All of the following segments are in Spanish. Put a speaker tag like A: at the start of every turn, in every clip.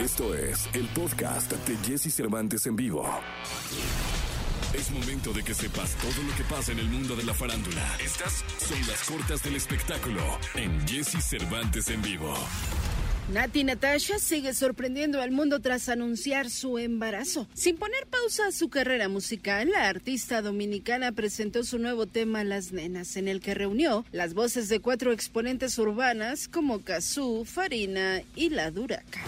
A: Esto es el podcast de Jesse Cervantes en vivo. Es momento de que sepas todo lo que pasa en el mundo de la farándula. Estas son las cortas del espectáculo en Jesse Cervantes en vivo.
B: Nati Natasha sigue sorprendiendo al mundo tras anunciar su embarazo. Sin poner pausa a su carrera musical, la artista dominicana presentó su nuevo tema Las Nenas, en el que reunió las voces de cuatro exponentes urbanas como Kazoo, Farina y La Duraca.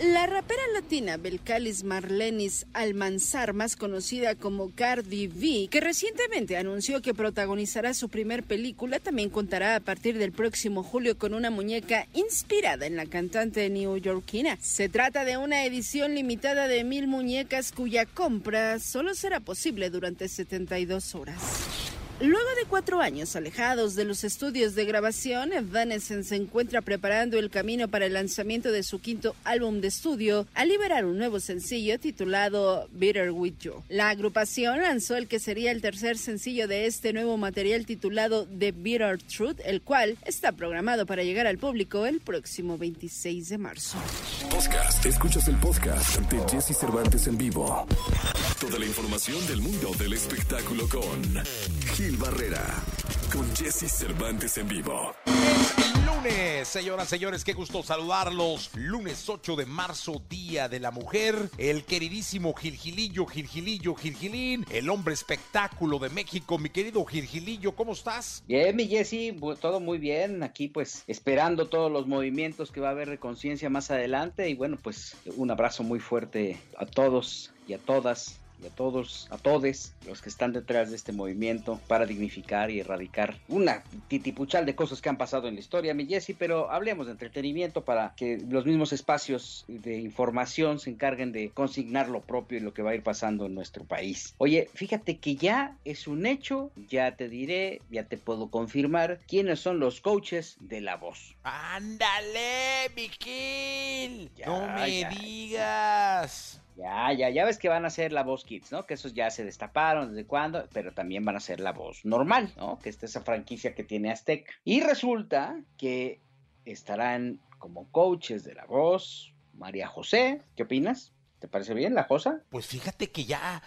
B: La rapera latina Belcalis Marlenis Almanzar, más conocida como Cardi B, que recientemente anunció que protagonizará su primer película, también contará a partir del próximo julio con una muñeca inspirada en la cantante neoyorquina. Se trata de una edición limitada de mil muñecas cuya compra solo será posible durante 72 horas. Luego de cuatro años alejados de los estudios de grabación, Evanescence se encuentra preparando el camino para el lanzamiento de su quinto álbum de estudio al liberar un nuevo sencillo titulado Bitter With You. La agrupación lanzó el que sería el tercer sencillo de este nuevo material titulado The Bitter Truth, el cual está programado para llegar al público el próximo 26 de marzo.
A: Podcast. Escuchas el podcast de Jesse Cervantes en vivo. Toda la información del mundo del espectáculo con Gil Barrera. Con Jesse Cervantes en vivo.
C: lunes, señoras, señores, qué gusto saludarlos. Lunes 8 de marzo, Día de la Mujer. El queridísimo Gilgilillo, Gilgilillo, Gilgilín, el hombre espectáculo de México. Mi querido Gilgilillo, ¿cómo estás?
D: Bien, mi Jesse, todo muy bien. Aquí pues esperando todos los movimientos que va a haber de conciencia más adelante. Y bueno, pues un abrazo muy fuerte a todos y a todas y a todos, a todos los que están detrás de este movimiento para dignificar y erradicar una titipuchal de cosas que han pasado en la historia, mi Jesse, pero hablemos de entretenimiento para que los mismos espacios de información se encarguen de consignar lo propio y lo que va a ir pasando en nuestro país. Oye, fíjate que ya es un hecho, ya te diré, ya te puedo confirmar quiénes son los coaches de la voz.
C: ¡Ándale, Miquel! ¡No me digas!
D: Ya, ya, ya ves que van a ser la voz Kids, ¿no? Que esos ya se destaparon desde cuándo, pero también van a ser la voz normal, ¿no? Que esta es esa franquicia que tiene Azteca. Y resulta que estarán como coaches de la voz María José. ¿Qué opinas? ¿Te parece bien la cosa?
C: Pues fíjate que ya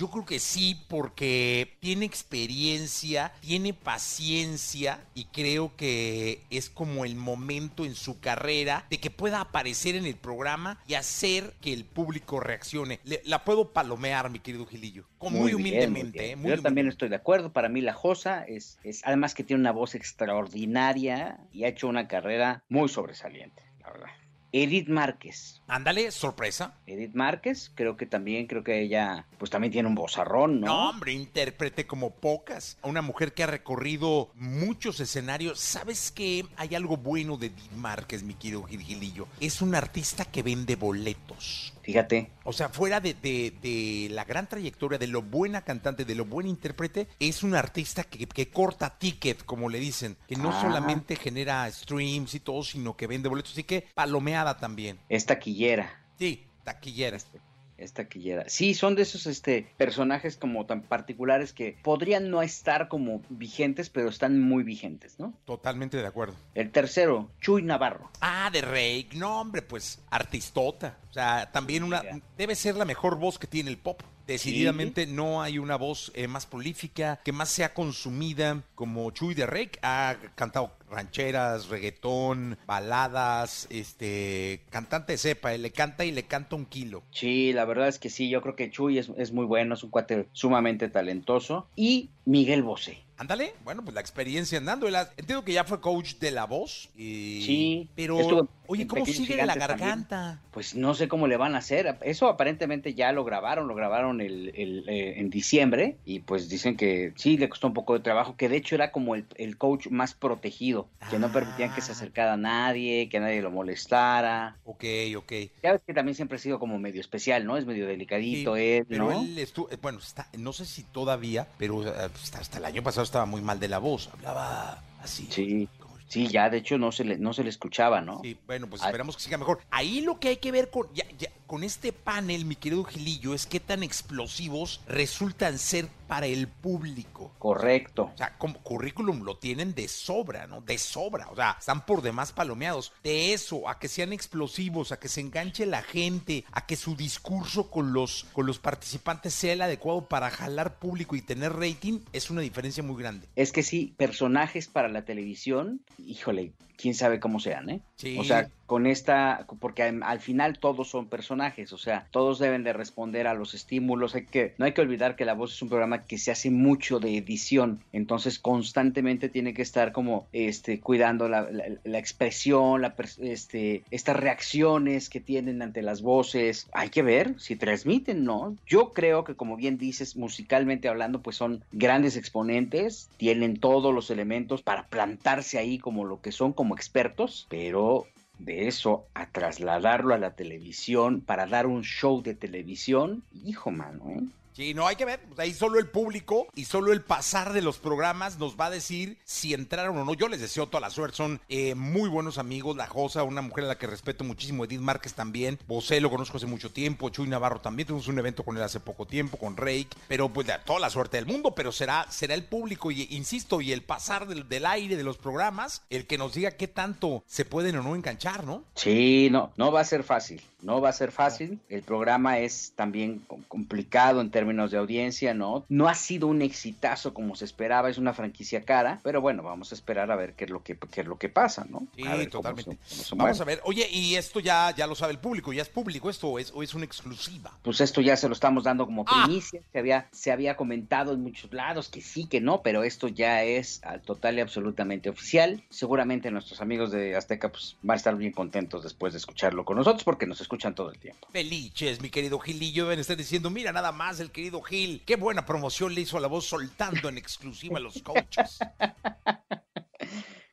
C: yo creo que sí, porque tiene experiencia, tiene paciencia y creo que es como el momento en su carrera de que pueda aparecer en el programa y hacer que el público reaccione. la puedo palomear, mi querido Gilillo, muy, humildemente. ¿eh?
D: Yo también estoy de acuerdo. Para mí la Josa es, es, además que tiene una voz extraordinaria y ha hecho una carrera muy sobresaliente, la verdad. Edith Márquez.
C: Ándale, sorpresa.
D: Edith Márquez, creo que también, creo que ella, pues también tiene un vozarrón, ¿no?
C: No, hombre, intérprete como pocas. Una mujer que ha recorrido muchos escenarios. ¿Sabes que hay algo bueno de Edith Márquez, mi querido Gilgilillo? Es un artista que vende boletos.
D: Fíjate.
C: O sea, fuera de, de, la gran trayectoria, de lo buena cantante, de lo buen intérprete, es un artista que, que corta ticket, como le dicen, que no ah. solamente genera streams y todo, sino que vende boletos, así que palomeada también.
D: Es taquillera.
C: Sí, taquillera.
D: Este, es taquillera. Sí, son de esos este, personajes como tan particulares que podrían no estar como vigentes, pero están muy vigentes, ¿no?
C: Totalmente de acuerdo.
D: El tercero, Chuy Navarro.
C: Ah, de Rey. No, hombre, pues artistota. O sea, también una... Debe ser la mejor voz que tiene el pop. Decididamente no hay una voz eh, más prolífica, que más sea consumida como Chuy de Rey. Ha cantado rancheras, reggaetón, baladas, este, cantante sepa, le canta y le canta un kilo.
D: Sí, la verdad es que sí, yo creo que Chuy es, es muy bueno, es un cuate sumamente talentoso. Y Miguel Bosé.
C: Ándale, bueno, pues la experiencia andando. Entiendo que ya fue coach de la voz. Y...
D: Sí.
C: Pero, oye, ¿cómo sigue la garganta?
D: Pues no sé cómo le van a hacer. Eso aparentemente ya lo grabaron, lo grabaron el, eh, en diciembre. Y pues dicen que sí, le costó un poco de trabajo, que de hecho era como el, coach más protegido, que no permitían que se ah. acercara a nadie, que nadie lo molestara.
C: Ok, ok.
D: Ya ves que también siempre ha sido como medio especial, ¿no? Es medio delicadito él,
C: pero él estuvo, bueno, está, no sé si todavía, pero eh, hasta el año pasado estaba muy mal de la voz, hablaba así.
D: Sí. Sí, ya de hecho no se le, no se le escuchaba, ¿no?
C: Sí, bueno, pues esperamos que siga mejor. Ahí lo que hay que ver con, ya, con este panel, mi querido Gilillo, es qué tan explosivos resultan ser para el público.
D: Correcto.
C: O sea, como currículum lo tienen de sobra, ¿no? De sobra. O sea, están por demás palomeados. De eso, a que sean explosivos, a que se enganche la gente, a que su discurso con los, con los participantes sea el adecuado para jalar público y tener rating, es una diferencia muy grande.
D: Es que sí, personajes para la televisión, híjole, quién sabe cómo sean, ¿eh?
C: Sí.
D: O sea, con esta, porque al, al final todos son personajes, o sea, todos deben de responder a los estímulos. Hay que, no hay que olvidar que La Voz es un programa que se hace mucho de edición, entonces constantemente tiene que estar como este, cuidando la, la- la expresión, la, este, estas reacciones que tienen ante las voces. Hay que ver si transmiten, ¿no? Yo creo que, como bien dices, musicalmente hablando, pues son grandes exponentes, tienen todos los elementos para plantarse ahí como lo que son, como expertos, pero de eso a trasladarlo a la televisión para dar un show de televisión, hijo mano, ¿eh?
C: Sí, no hay que ver. Pues ahí solo el público y solo el pasar de los programas nos va a decir si entraron o no. Yo les deseo toda la suerte. Son eh, muy buenos amigos. La Josa, una mujer a la que respeto muchísimo. Edith Márquez también. Bosé lo conozco hace mucho tiempo. Chuy Navarro también. Tuvimos un evento con él hace poco tiempo, con Rake. Pero pues toda la suerte del mundo. Pero será, será el público, y insisto, y el pasar del, del aire de los programas, el que nos diga qué tanto se pueden o no enganchar, ¿no?
D: Sí, no, no va a ser fácil, no va a ser fácil. El programa es también com- complicado en términos de audiencia, ¿no? No ha sido un exitazo como se esperaba, es una franquicia cara, pero bueno, vamos a esperar a ver qué es lo que, qué es lo que pasa, ¿no?
C: Sí,
D: A ver cómo
C: totalmente.
D: se- cómo se
C: Vamos a ver. Oye, y esto ya, ya lo sabe el público. ¿Ya es público esto o es, o es una exclusiva?
D: Pues esto ya se lo estamos dando como
C: Ah.
D: primicia, se había, se había comentado en muchos lados que sí, que no, pero esto ya es ah, total y absolutamente oficial. Seguramente nuestros amigos de Azteca pues van a estar bien contentos después de escucharlo con nosotros porque nos escuchan todo el tiempo.
C: Felices, mi querido Gilillo, deben estar diciendo, mira nada más el querido Gil, qué buena promoción le hizo a la voz soltando en exclusiva a los coaches.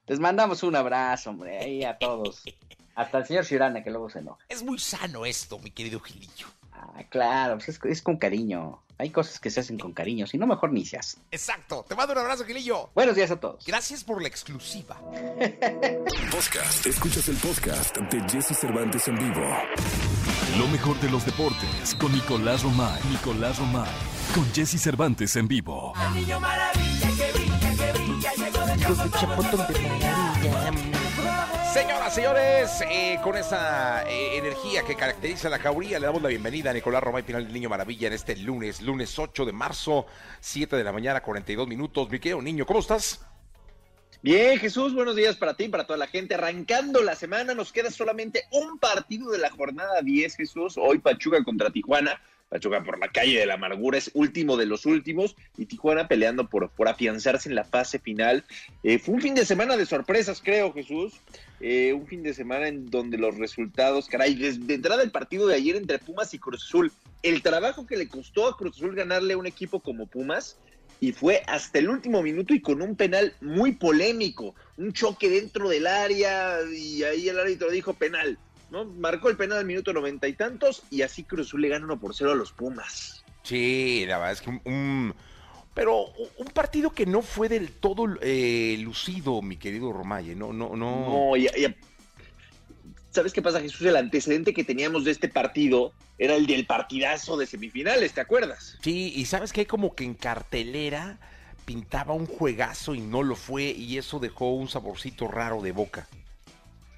D: Les mandamos un abrazo, hombre, ahí a todos. Hasta el señor Shirana, que luego se enoja.
C: Es muy sano esto, mi querido Gilillo.
D: Ah, claro, pues es, es con cariño. Hay cosas que se hacen con cariño, si no, mejor ni se.
C: Exacto, te mando un abrazo, Gilillo.
D: Buenos días a todos.
C: Gracias por la exclusiva.
A: Podcast. Escuchas el podcast de Jesse Cervantes en vivo.
E: Lo mejor de los deportes con Nicolás Romay. Nicolás Romay. Con Jesse Cervantes en vivo.
C: Señoras, señores, eh, con esa eh, energía que caracteriza a la jauría, le damos la bienvenida a Nicolás Romay Pinal del Niño Maravilla en este lunes, lunes 8 de marzo, 7 de la mañana, 42 minutos. Mi querido niño, ¿cómo estás?
F: Bien, Jesús, buenos días para ti, para toda la gente. Arrancando la semana, nos queda solamente un partido de la jornada 10, Jesús. Hoy Pachuca contra Tijuana. Pachuca por la calle de la amargura es último de los últimos y Tijuana peleando por, por afianzarse en la fase final. Eh, fue un fin de semana de sorpresas, creo, Jesús. Eh, un fin de semana en donde los resultados, caray, desde entrada el partido de ayer entre Pumas y Cruz Azul, el trabajo que le costó a Cruz Azul ganarle a un equipo como Pumas, y fue hasta el último minuto y con un penal muy polémico, un choque dentro del área y ahí el árbitro dijo penal, ¿no? Marcó el penal al minuto noventa y tantos y así Cruz Azul le gana uno por cero a los Pumas.
C: Sí, la verdad es que un... un- pero un un partido que no fue del todo eh, lucido, mi querido Romaye, no, no, no.
F: No, y- y- ¿Sabes qué pasa, Jesús? El antecedente que teníamos de este partido era el del partidazo de semifinales, ¿te acuerdas?
C: Sí, y sabes que hay como que en cartelera pintaba un juegazo y no lo fue, y eso dejó un saborcito raro de boca.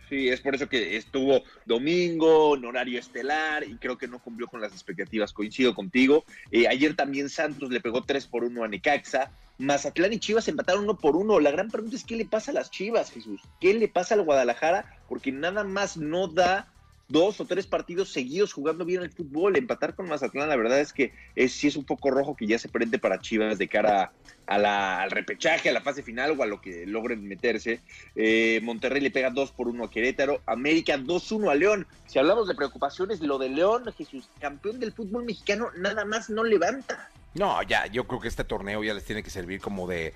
F: Sí, es por eso que estuvo domingo, en horario estelar, y creo que no cumplió con las expectativas. Coincido contigo. Eh, ayer también Santos le pegó 3 por 1 a Necaxa. Mazatlán y Chivas empataron 1 por 1. La gran pregunta es: ¿qué le pasa a las Chivas, Jesús? ¿Qué le pasa al Guadalajara? Porque nada más no da dos o tres partidos seguidos jugando bien el fútbol. Empatar con Mazatlán, la verdad es que es, sí es un poco rojo que ya se prende para Chivas de cara a la- al repechaje, a la fase final o a lo que logren meterse. Eh, Monterrey le pega 2 por 1 a Querétaro. América 2-1 a León. Si hablamos de preocupaciones, lo de León, Jesús, campeón del fútbol mexicano, nada más no levanta.
C: No, ya, yo creo que este torneo ya les tiene que servir como de,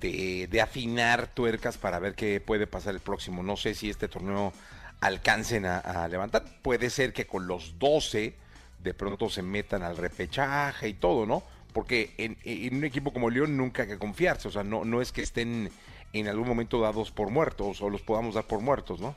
C: de, de afinar tuercas para ver qué puede pasar el próximo. No sé si este torneo alcancen a, levantar. Puede ser que con los 12 de pronto se metan al repechaje y todo, ¿no? Porque en, en un equipo como León nunca hay que confiarse. O sea, no, no es que estén en algún momento dados por muertos o los podamos dar por muertos, ¿no?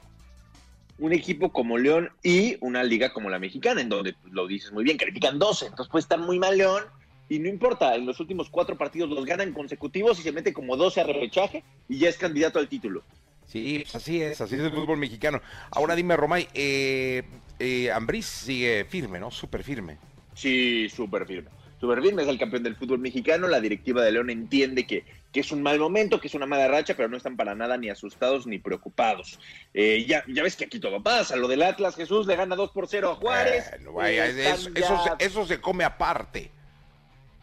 F: un equipo como León y una liga como la mexicana, en donde pues, lo dices muy bien, califican 12, entonces puede estar muy mal León y no importa, en los últimos cuatro partidos los ganan consecutivos y se mete como 12 a repechaje y ya es candidato al título.
C: Sí, pues así es, así es el fútbol mexicano. Ahora dime, Romay, eh, eh, Ambriz sigue firme, ¿no? Súper firme.
F: Sí, súper firme. Súper firme, es el campeón del fútbol mexicano. La directiva de León entiende que, que, es un mal momento, que es una mala racha, pero no están para nada ni asustados ni preocupados. Eh, ya, ya ves que aquí todo pasa. Lo del Atlas, Jesús le gana 2 por 0 a Juárez.
C: Bueno, vaya, eso, eso, se, eso se come aparte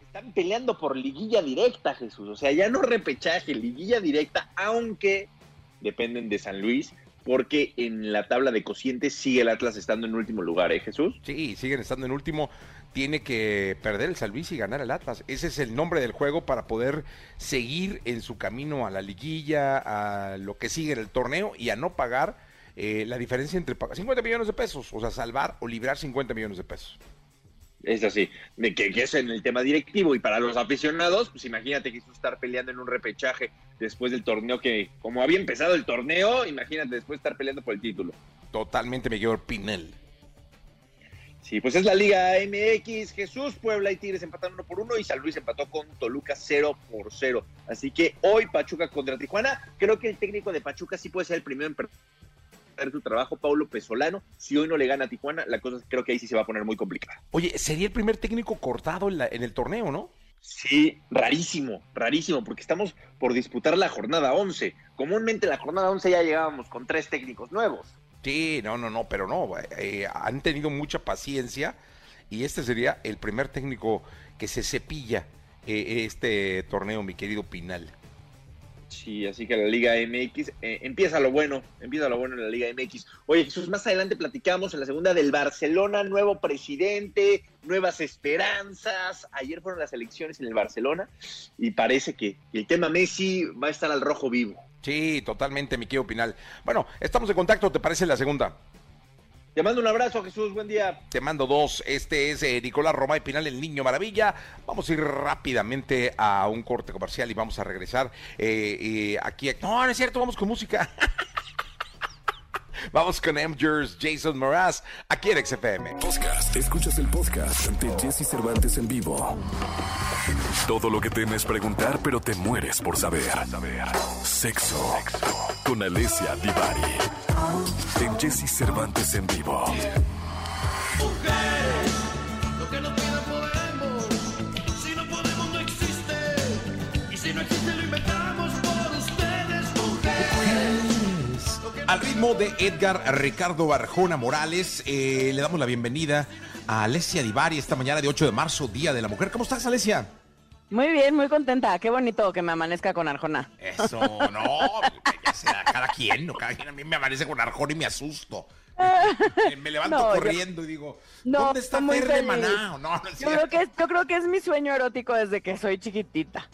F: están peleando por liguilla directa, Jesús. O sea, ya no repechaje, liguilla directa, aunque dependen de San Luis, porque en la tabla de cocientes sigue el Atlas estando en último lugar, ¿eh, Jesús?
C: Sí, siguen estando en último. Tiene que perder el San Luis y ganar el Atlas. Ese es el nombre del juego para poder seguir en su camino a la liguilla, a lo que sigue en el torneo y a no pagar eh, la diferencia entre 50 millones de pesos, o sea, salvar o librar 50 millones de pesos.
F: Es así, que, que, es en el tema directivo y para los aficionados, pues imagínate que estar peleando en un repechaje después del torneo que, como había empezado el torneo, imagínate después estar peleando por el título.
C: Totalmente mejor Pinel.
F: Sí, pues es la Liga MX, Jesús, Puebla y Tigres empataron uno por uno y San Luis empató con Toluca 0 por 0. Así que hoy Pachuca contra Tijuana, creo que el técnico de Pachuca sí puede ser el primero en su trabajo, Paulo Pesolano. Si hoy no le gana a Tijuana, la cosa creo que ahí sí se va a poner muy complicada.
C: Oye, sería el primer técnico cortado en, la, en el torneo, ¿no?
F: Sí, rarísimo, rarísimo, porque estamos por disputar la jornada 11. Comúnmente la jornada 11 ya llegábamos con tres técnicos nuevos.
C: Sí, no, no, no, pero no, eh, han tenido mucha paciencia y este sería el primer técnico que se cepilla eh, este torneo, mi querido Pinal.
F: Sí, así que la Liga MX eh, empieza lo bueno, empieza lo bueno en la Liga MX. Oye, Jesús, más adelante platicamos en la segunda del Barcelona, nuevo presidente, nuevas esperanzas. Ayer fueron las elecciones en el Barcelona y parece que el tema Messi va a estar al rojo vivo.
C: Sí, totalmente, mi querido Pinal. Bueno, estamos en contacto, ¿te parece la segunda?
F: Te mando un abrazo, Jesús. Buen día.
C: Te mando dos. Este es eh, Nicolás Romay Pinal, el niño maravilla. Vamos a ir rápidamente a un corte comercial y vamos a regresar eh, eh, aquí. No, no es cierto, vamos con música. Vamos con Amgers, Jason Moraz, aquí en XFM.
A: Podcast. Escuchas el podcast ante Jesse Cervantes en vivo. Todo lo que temes preguntar, pero te mueres por saber. Sexo. Con Alessia Divari. En Jesse Cervantes en vivo.
G: Lo que no podemos. Si no podemos, no existe. Y si no existe, lo inventamos por ustedes, mujeres.
C: Al ritmo de Edgar Ricardo Arjona Morales, eh, le damos la bienvenida a Alessia Divari esta mañana de 8 de marzo, Día de la Mujer. ¿Cómo estás, Alessia?
H: Muy bien, muy contenta. Qué bonito que me amanezca con Arjona.
C: Eso, no, ya sea cada quien, no, cada quien a mí me amanece con Arjona y me asusto. Me, levanto
H: No, yo-
C: corriendo y digo,
H: No,
C: ¿dónde está Fer de. Maná? No,
H: Yo creo, que es, yo creo que es mi sueño erótico desde que soy chiquitita.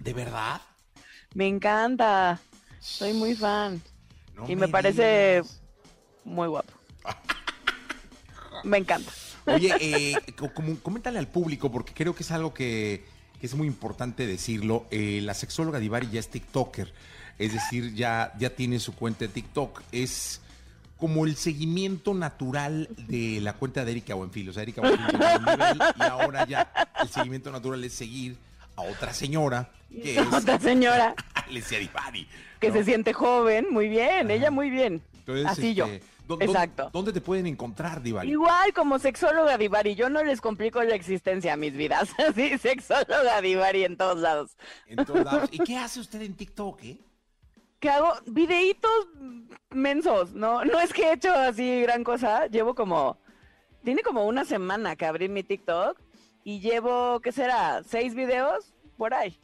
C: ¿De verdad?
H: Me encanta. Soy muy fan.
C: No
H: y me, parece muy guapo. Me encanta.
C: Oye, eh, co- como, coméntale al público, porque creo que es algo que, que es muy importante decirlo. Eh, la sexóloga Divari ya es TikToker, es decir, ya, ya tiene su cuenta de TikTok. Es como el seguimiento natural de la cuenta de Erika Buenfil. O sea, Erika Buenfil nivel y ahora ya el seguimiento natural es seguir a otra señora que es
H: Otra señora
C: Alessia Divari.
H: que
C: ¿no?
H: se siente joven, muy bien, ella muy bien.
C: Entonces,
H: Así yo.
C: este, ¿dó-
H: Exacto.
C: ¿Dónde te pueden encontrar, Divari?
H: Igual como sexóloga Divari, yo no les complico la existencia a mis vidas. Así, sexóloga Divari en todos lados.
C: En todos lados. ¿Y qué hace usted en TikTok, eh?
H: que hago videitos mensos, ¿no? No es que he hecho así gran cosa, llevo como, tiene como una semana que abrí mi TikTok y llevo, ¿qué será? ¿Seis videos? Por ahí.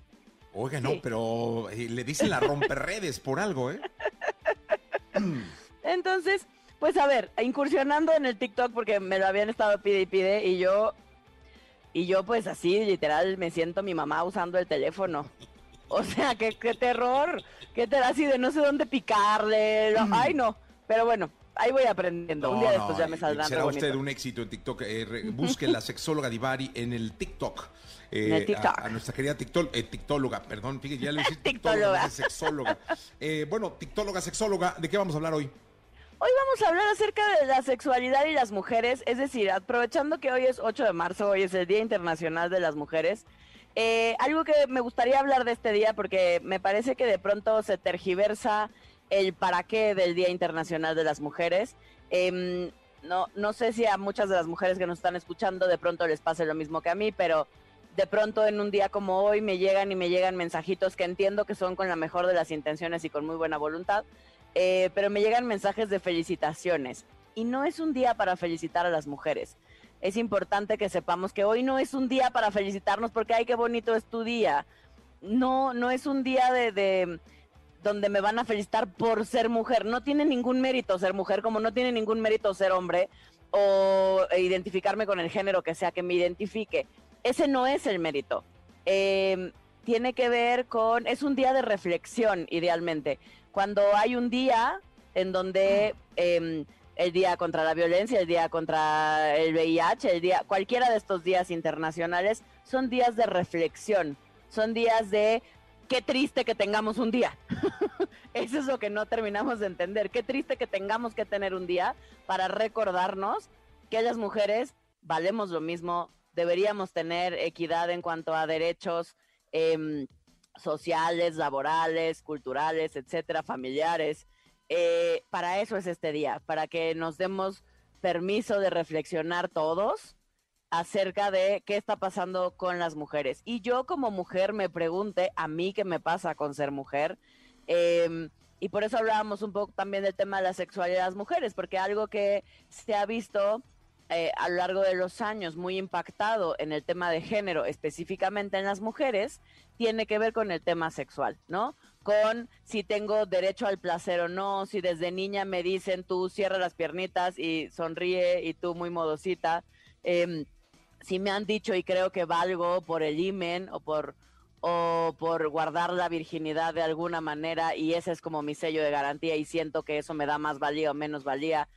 C: Oiga, no,
H: Sí.
C: pero eh, le dicen la romperredes por algo, ¿eh?
H: Entonces, pues a ver, incursionando en el TikTok porque me lo habían estado pide y pide y yo, y yo pues así literal me siento mi mamá usando el teléfono. O sea, qué, qué terror, qué terror, así de no sé dónde picarle, no, ay no, pero bueno, ahí voy aprendiendo, un día de estos ya me saldrán
C: Será usted un éxito en TikTok. Eh, re- busque la sexóloga Divari en el TikTok. Eh,
H: En el TikTok.
C: A, a nuestra querida TikTok, eh, TikTóloga, perdón, fíjate, ya le dije
H: Tiktóloga.
C: TikTóloga, sexóloga. Eh, bueno, TikTóloga, sexóloga, ¿de qué vamos a hablar hoy?
H: Hoy vamos a hablar acerca de la sexualidad y las mujeres, es decir, aprovechando que hoy es 8 de marzo, hoy es el Día Internacional de las Mujeres, eh, algo que me gustaría hablar de este día porque me parece que de pronto se tergiversa el para qué del Día Internacional de las Mujeres. Em, no, no sé si a muchas de las mujeres que nos están escuchando de pronto les pase lo mismo que a mí, pero de pronto en un día como hoy me llegan y me llegan mensajitos que entiendo que son con la mejor de las intenciones y con muy buena voluntad, eh, pero me llegan mensajes de felicitaciones. Y no es un día para felicitar a las mujeres. Es importante que sepamos que hoy no es un día para felicitarnos porque ay qué bonito es tu día. No, no es un día de, de donde me van a felicitar por ser mujer. No tiene ningún mérito ser mujer, como no tiene ningún mérito ser hombre o identificarme con el género que sea que me identifique. Ese no es el mérito. Eh, tiene que ver con, es un día de reflexión, idealmente. Cuando hay un día en donde eh, el día contra la violencia, el día contra el VIH, el día, cualquiera de estos días internacionales, son días de reflexión, son días de qué triste que tengamos un día. Eso es lo que no terminamos de entender. Qué triste que tengamos que tener un día para recordarnos que las mujeres valemos lo mismo, deberíamos tener equidad en cuanto a derechos em, sociales, laborales, culturales, etcétera, familiares. Eh, para eso es este día, para que nos demos permiso de reflexionar todos acerca de qué está pasando con las mujeres. Y yo como mujer me pregunte a mí qué me pasa con ser mujer. Em, y por eso hablábamos un poco también del tema de la sexualidad de las mujeres, porque algo que se ha visto eh, a lo largo de los años muy impactado en el tema de género, específicamente en las mujeres, tiene que ver con el tema sexual, ¿no? Con si tengo derecho al placer o no, si desde niña me dicen tú cierra las piernitas y sonríe y tú muy modosita. Em, si me han dicho y creo que valgo por el imen o por o por guardar la virginidad de alguna manera y ese es como mi sello de garantía y siento que eso me da más valía o menos valía.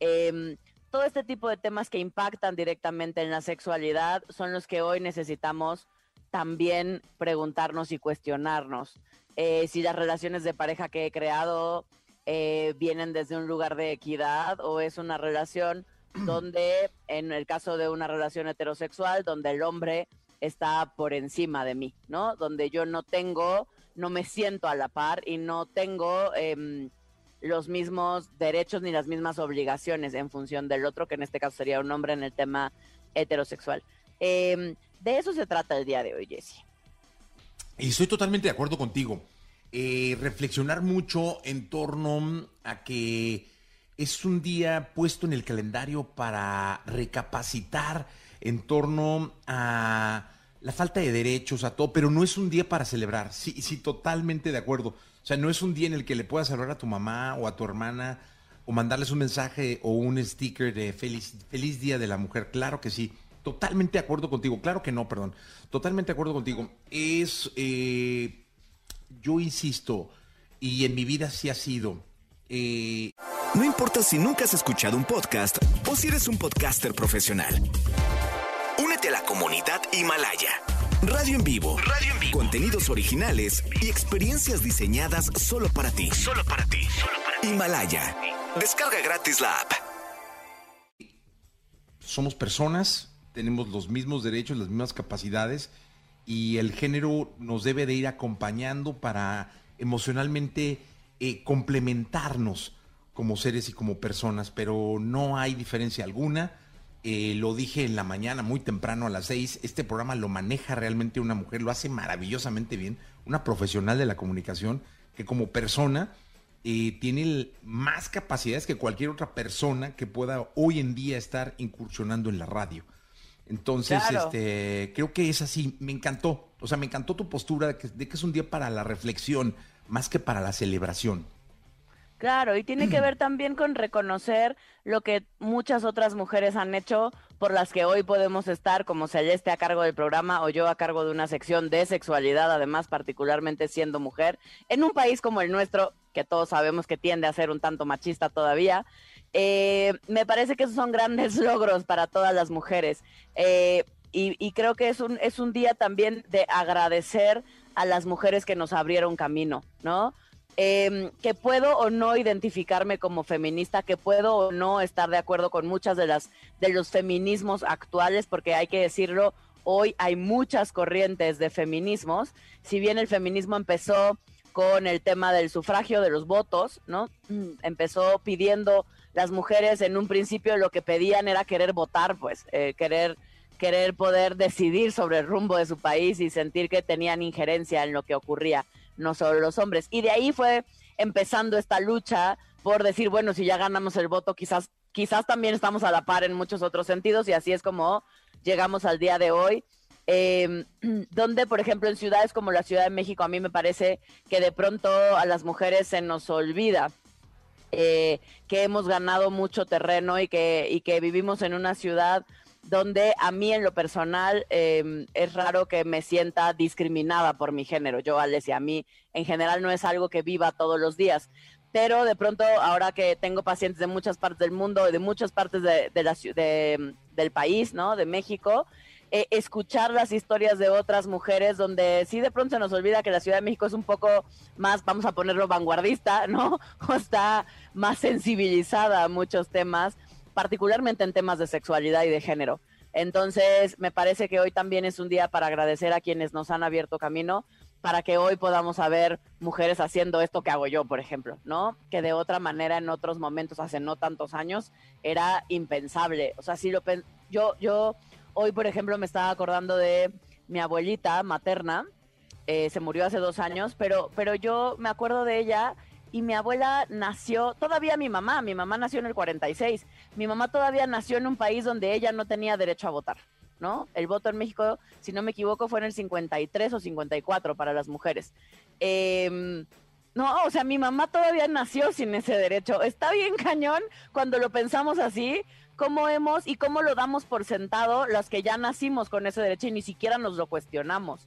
H: Em, todo este tipo de temas que impactan directamente en la sexualidad son los que hoy necesitamos también preguntarnos y cuestionarnos. Eh, si las relaciones de pareja que he creado eh, vienen desde un lugar de equidad o es una relación donde, en el caso de una relación heterosexual, donde el hombre está por encima de mí, ¿no? Donde yo no tengo, no me siento a la par y no tengo em, los mismos derechos ni las mismas obligaciones en función del otro, que en este caso sería un hombre en el tema heterosexual. Em, de eso se trata el día de hoy, Jesse.
C: Y estoy totalmente de acuerdo contigo. Eh, reflexionar mucho en torno a que es un día puesto en el calendario para recapacitar en torno a la falta de derechos, a todo, pero no es un día para celebrar. Sí, sí, totalmente de acuerdo. O sea, no es un día en el que le puedas hablar a tu mamá o a tu hermana o mandarles un mensaje o un sticker de feliz, feliz día de la mujer. Claro que sí. Totalmente de acuerdo contigo. Claro que no, perdón. Totalmente de acuerdo contigo. Es, eh, yo insisto, y en mi vida sí ha sido. eh,
I: No importa si nunca has escuchado un podcast o si eres un podcaster profesional. Únete a la comunidad Himalaya. Radio en vivo. Radio en vivo. Contenidos originales y experiencias diseñadas solo para ti. Solo para ti. Himalaya. Descarga gratis la app.
C: somos personas, tenemos los mismos derechos, las mismas capacidades y el género nos debe de ir acompañando para emocionalmente eh, complementarnos como seres y como personas, pero no hay diferencia alguna. Eh, lo dije en la mañana, muy temprano a las seis. Este programa lo maneja realmente una mujer, lo hace maravillosamente bien, una profesional de la comunicación que como persona eh, tiene más capacidades que cualquier otra persona que pueda hoy en día estar incursionando en la radio. Entonces,
H: Claro.
C: este, creo que es así. Me encantó. O sea, me encantó tu postura de que, de que es un día para la reflexión más que para la celebración.
H: Claro, y tiene que ver también con reconocer lo que muchas otras mujeres han hecho por las que hoy podemos estar, como Celeste a cargo del programa o yo a cargo de una sección de sexualidad, además particularmente siendo mujer, en un país como el nuestro, que todos sabemos que tiende a ser un tanto machista todavía. Eh, me parece que esos son grandes logros para todas las mujeres. Eh, y, y creo que es un, es un día también de agradecer a las mujeres que nos abrieron camino, ¿no? Em, que puedo o no identificarme como feminista, que puedo o no estar de acuerdo con muchas de las de los feminismos actuales, porque hay que decirlo, hoy hay muchas corrientes de feminismos. Si bien el feminismo empezó con el tema del sufragio, de los votos, ¿no? Empezó pidiendo las mujeres en un principio lo que pedían era querer votar, pues, eh, querer querer poder decidir sobre el rumbo de su país y sentir que tenían injerencia en lo que ocurría, no solo los hombres. Y de ahí fue empezando esta lucha por decir, bueno, si ya ganamos el voto, quizás quizás también estamos a la par en muchos otros sentidos y así es como llegamos al día de hoy. eh, donde, por ejemplo, en ciudades como la Ciudad de México, a mí me parece que de pronto a las mujeres se nos olvida eh, que hemos ganado mucho terreno y que, y que vivimos en una ciudad donde a mí en lo personal eh, es raro que me sienta discriminada por mi género. Yo, Alessia, a mí en general no es algo que viva todos los días. Pero de pronto, ahora que tengo pacientes de muchas partes del mundo, de muchas partes del país, ¿no? De México, eh, escuchar las historias de otras mujeres donde sí de pronto se nos olvida que la Ciudad de México es un poco más, vamos a ponerlo vanguardista, ¿no? O está más sensibilizada a muchos temas, particularmente en temas de sexualidad y de género. Entonces, me parece que hoy también es un día para agradecer a quienes nos han abierto camino, para que hoy podamos saber mujeres haciendo esto que hago yo, por ejemplo, ¿no? Que de otra manera en otros momentos, hace no tantos años, era impensable. O sea, si lo yo, yo hoy, por ejemplo, me estaba acordando de mi abuelita materna, eh, se murió hace dos años, pero, pero yo me acuerdo de ella y mi abuela nació, todavía mi mamá, mi mamá nació en el 46, mi mamá todavía nació en un país donde ella no tenía derecho a votar, ¿no? El voto en México, si no me equivoco, fue en el 53 o 54 para las mujeres. Em, no, o sea, mi mamá todavía nació sin ese derecho. Está bien cañón cuando lo pensamos así, cómo hemos y cómo lo damos por sentado las que ya nacimos con ese derecho y ni siquiera nos lo cuestionamos.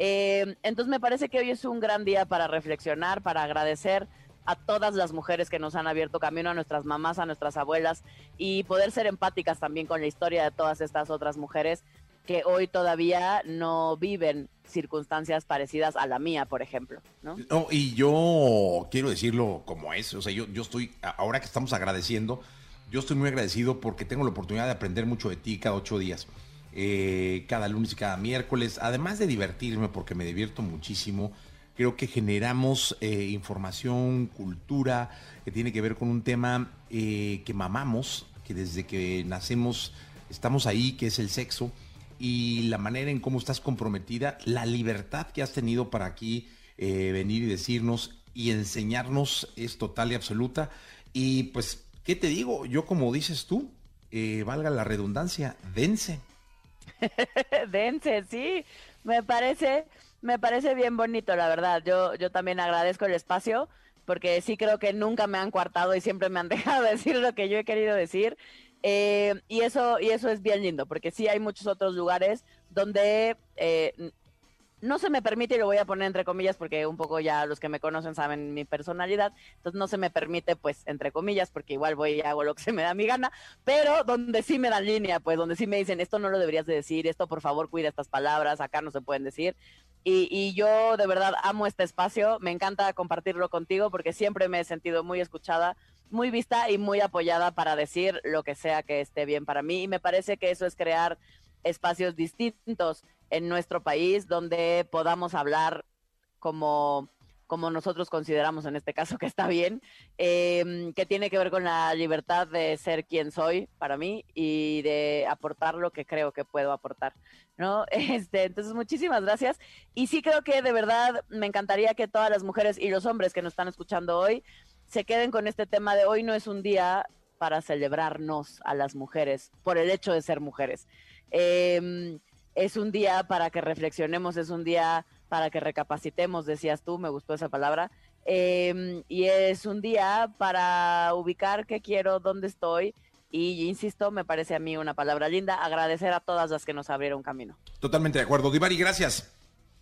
H: Eh, entonces me parece que hoy es un gran día para reflexionar, para agradecer a todas las mujeres que nos han abierto camino, a nuestras mamás, a nuestras abuelas y poder ser empáticas también con la historia de todas estas otras mujeres que hoy todavía no viven circunstancias parecidas a la mía, por ejemplo, ¿no?
J: Y yo quiero decirlo como es, o sea, yo, yo estoy, ahora que estamos agradeciendo, yo estoy muy agradecido porque tengo la oportunidad de aprender mucho de ti cada ocho días, eh, cada lunes y cada miércoles, además de divertirme porque me divierto muchísimo, creo que generamos eh, información, cultura, que tiene que ver con un tema eh, que mamamos, que desde que nacemos estamos ahí, que es el sexo, y la manera en cómo estás comprometida, la libertad que has tenido para aquí eh, venir y decirnos y enseñarnos es total y absoluta. Y pues, ¿qué te digo? Yo como dices tú, valga la redundancia, dense.
H: Dense, sí. Me parece, me parece bien bonito, la verdad. Yo, yo también agradezco el espacio porque sí creo que nunca me han coartado y siempre me han dejado decir lo que yo he querido decir. Eh, y eso, y eso es bien lindo, porque sí hay muchos otros lugares donde eh, no se me permite, y lo voy a poner entre comillas, porque un poco ya los que me conocen saben mi personalidad, entonces no se me permite, pues, entre comillas, porque igual voy y hago lo que se me da mi gana, pero donde sí me dan línea, pues, donde sí me dicen, esto no lo deberías de decir, esto por favor cuida estas palabras, acá no se pueden decir. Y, y yo de verdad amo este espacio, me encanta compartirlo contigo porque siempre me he sentido muy escuchada, muy vista y muy apoyada para decir lo que sea que esté bien para mí. Y me parece que eso es crear espacios distintos en nuestro país donde podamos hablar como, como nosotros consideramos en este caso que está bien, eh, que tiene que ver con la libertad de ser quien soy para mí y de aportar lo que creo que puedo aportar, ¿no? Este, entonces, muchísimas gracias. Y sí creo que de verdad me encantaría que todas las mujeres y los hombres que nos están escuchando hoy se queden con este tema de hoy no es un día para celebrarnos a las mujeres por el hecho de ser mujeres. Eh, es un día para que reflexionemos, es un día para que recapacitemos, decías tú, me gustó esa palabra. Eh, y es un día para ubicar qué quiero, dónde estoy. Y insisto, me parece a mí una palabra linda, agradecer a todas las que nos abrieron camino.
J: Totalmente de acuerdo. Divari, gracias.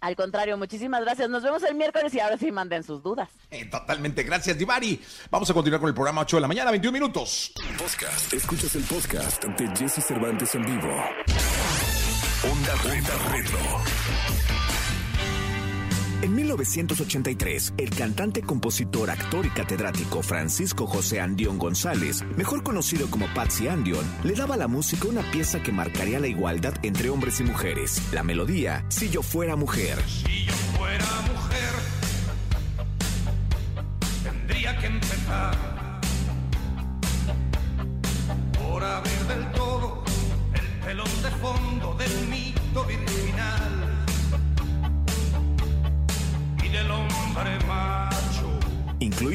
H: Al contrario, muchísimas gracias. Nos vemos el miércoles y ahora sí manden sus dudas.
J: Eh, totalmente, gracias, Divari. Vamos a continuar con el programa 8 de la mañana, 21 minutos.
A: Podcast. Escuchas el podcast de Jesse Cervantes en vivo. Onda Onda Retro. En
I: En 1983, el cantante, compositor, actor y catedrático Francisco José Andión González, mejor conocido como Patsy Andión, le daba a la música una pieza que marcaría la igualdad entre hombres y mujeres. La melodía, Si yo fuera mujer.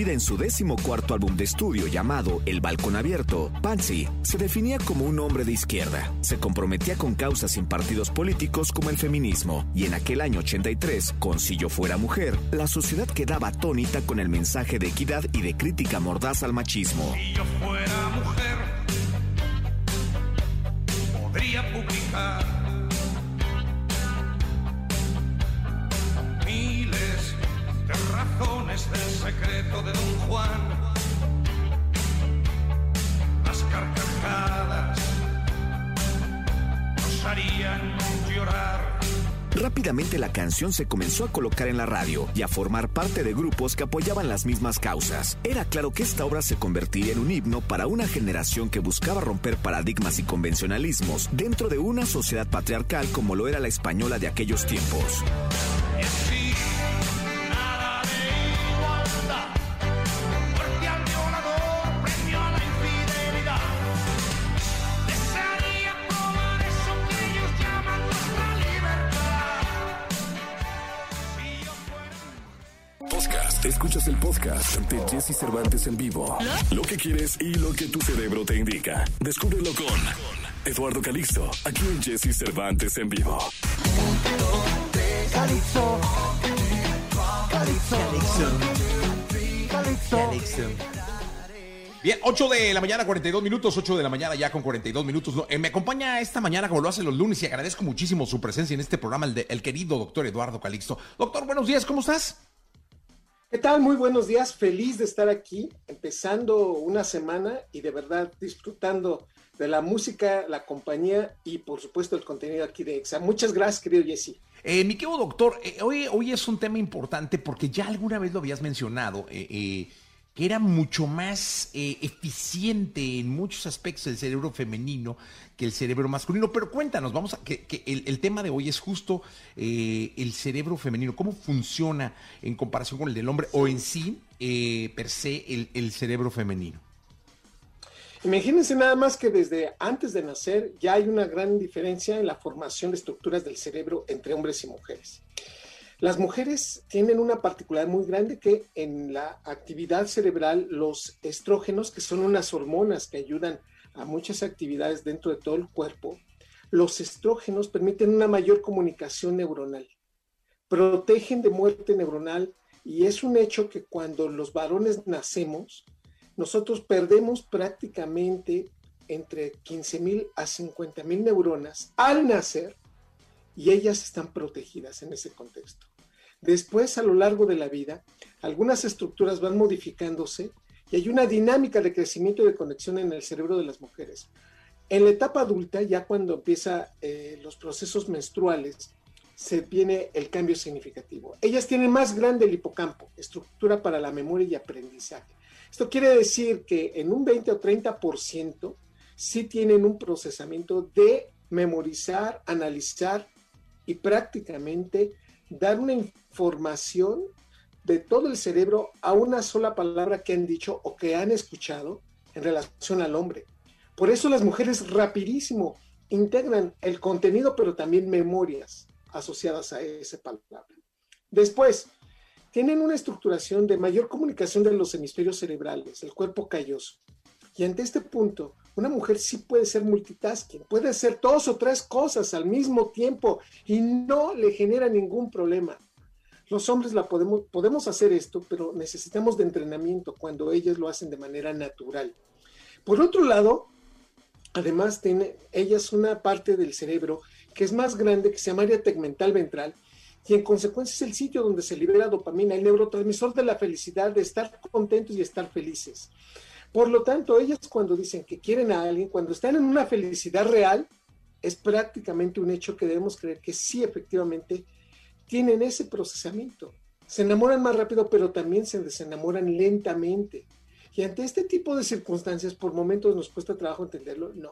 I: En su décimo cuarto álbum de estudio llamado El Balcón Abierto, Patsy se definía como un hombre de izquierda. Se comprometía con causas sin partidos políticos como el feminismo. Y en aquel año 83, con Si yo fuera mujer, la sociedad quedaba atónita con el mensaje de equidad y de crítica mordaz al machismo.
G: Si yo fuera mujer, podría publicar
I: Rápidamente la canción se comenzó a colocar en la radio y a formar parte de grupos que apoyaban las mismas causas. Era claro que esta obra se convertiría en un himno para una generación que buscaba romper paradigmas y convencionalismos dentro de una sociedad patriarcal como lo era la española de aquellos tiempos.
A: Podcast de Jesse Cervantes en vivo. Lo que quieres y lo que tu cerebro te indica. Descúbrelo con Eduardo Calixto, aquí en Jesse Cervantes en vivo.
J: Bien, 8 de la mañana, 42 minutos, 8 de la mañana ya con 42 minutos. Eh, me acompaña esta mañana como lo hace los lunes y agradezco muchísimo su presencia en este programa, el, de, el querido doctor Eduardo Calixto. Doctor, buenos días, ¿cómo estás?
K: ¿Qué tal? Muy buenos días. Feliz de estar aquí, empezando una semana y de verdad disfrutando de la música, la compañía y por supuesto el contenido aquí de EXA. Muchas gracias, querido Jesse.
J: Eh, mi querido doctor, eh, hoy, hoy es un tema importante porque ya alguna vez lo habías mencionado, eh, eh, que era mucho más eh, eficiente en muchos aspectos el cerebro femenino que el cerebro masculino. Pero cuéntanos, vamos a que, el, tema de hoy es justo eh, el cerebro femenino, cómo funciona en comparación con el del hombre o en sí, eh, per se, el cerebro femenino.
K: Imagínense nada más que desde antes de nacer ya hay una gran diferencia en la formación de estructuras del cerebro entre hombres y mujeres. Las mujeres tienen una particularidad muy grande que en la actividad cerebral los estrógenos, que son unas hormonas que ayudan a muchas actividades dentro de todo el cuerpo, los estrógenos permiten una mayor comunicación neuronal, protegen de muerte neuronal y es un hecho que cuando los varones nacemos, nosotros perdemos prácticamente entre 15 mil a 50 mil neuronas al nacer y ellas están protegidas en ese contexto. Después, a lo largo de la vida, algunas estructuras van modificándose y hay una dinámica de crecimiento y de conexión en el cerebro de las mujeres. En la etapa adulta, ya cuando empieza eh, los procesos menstruales, se viene el cambio significativo. Ellas tienen más grande el hipocampo, estructura para la memoria y aprendizaje. Esto quiere decir que en un 20 o 30% sí tienen un procesamiento de memorizar, analizar y prácticamente dar una información de todo el cerebro a una sola palabra que han dicho o que han escuchado en relación al hombre. Por eso las mujeres rapidísimo integran el contenido, pero también memorias asociadas a esa palabra. Después, tienen una estructuración de mayor comunicación de los hemisferios cerebrales, el cuerpo calloso. Y ante este punto, una mujer sí puede ser multitasking, puede hacer dos o tres cosas al mismo tiempo y no le genera ningún problema. Los hombres la podemos, hacer esto, pero necesitamos de entrenamiento cuando ellas lo hacen de manera natural. Por otro lado, además tiene ellas una parte del cerebro que es más grande, que se llama área tegmental ventral, y en consecuencia es el sitio donde se libera dopamina, el neurotransmisor de la felicidad, de estar contentos y estar felices. Por lo tanto, ellas cuando dicen que quieren a alguien, cuando están en una felicidad real, es prácticamente un hecho que debemos creer que sí, efectivamente, tienen ese procesamiento. Se enamoran más rápido, pero también se desenamoran lentamente. Y ante este tipo de circunstancias, por momentos nos cuesta trabajo entenderlo, no.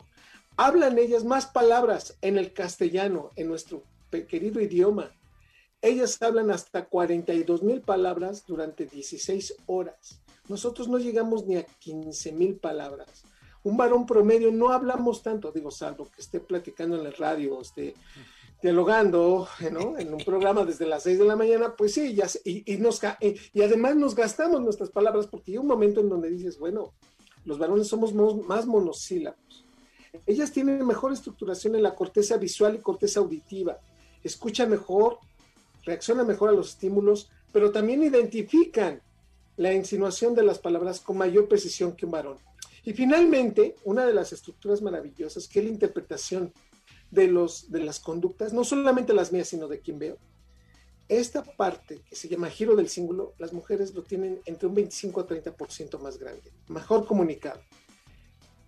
K: Hablan ellas más palabras en el castellano, en nuestro querido idioma. Ellas hablan hasta 42 mil palabras durante 16 horas. Nosotros no llegamos ni a 15 mil palabras. Un varón promedio no hablamos tanto, digo, salvo que esté platicando en el radio, esté dialogando, ¿no? En un programa desde las 6 de la mañana, pues sí, y, nos, y, además nos gastamos nuestras palabras porque hay un momento en donde dices, bueno, los varones somos mo- más monosílabos. Ellas tienen mejor estructuración en la corteza visual y corteza auditiva, escuchan mejor, reaccionan mejor a los estímulos, pero también identifican la insinuación de las palabras con mayor precisión que un varón. Y finalmente, una de las estructuras maravillosas, que es la interpretación de, los, de las conductas, no solamente las mías, sino de quien veo. Esta parte que se llama giro del símbolo, las mujeres lo tienen entre un 25 a 30% más grande, mejor comunicado.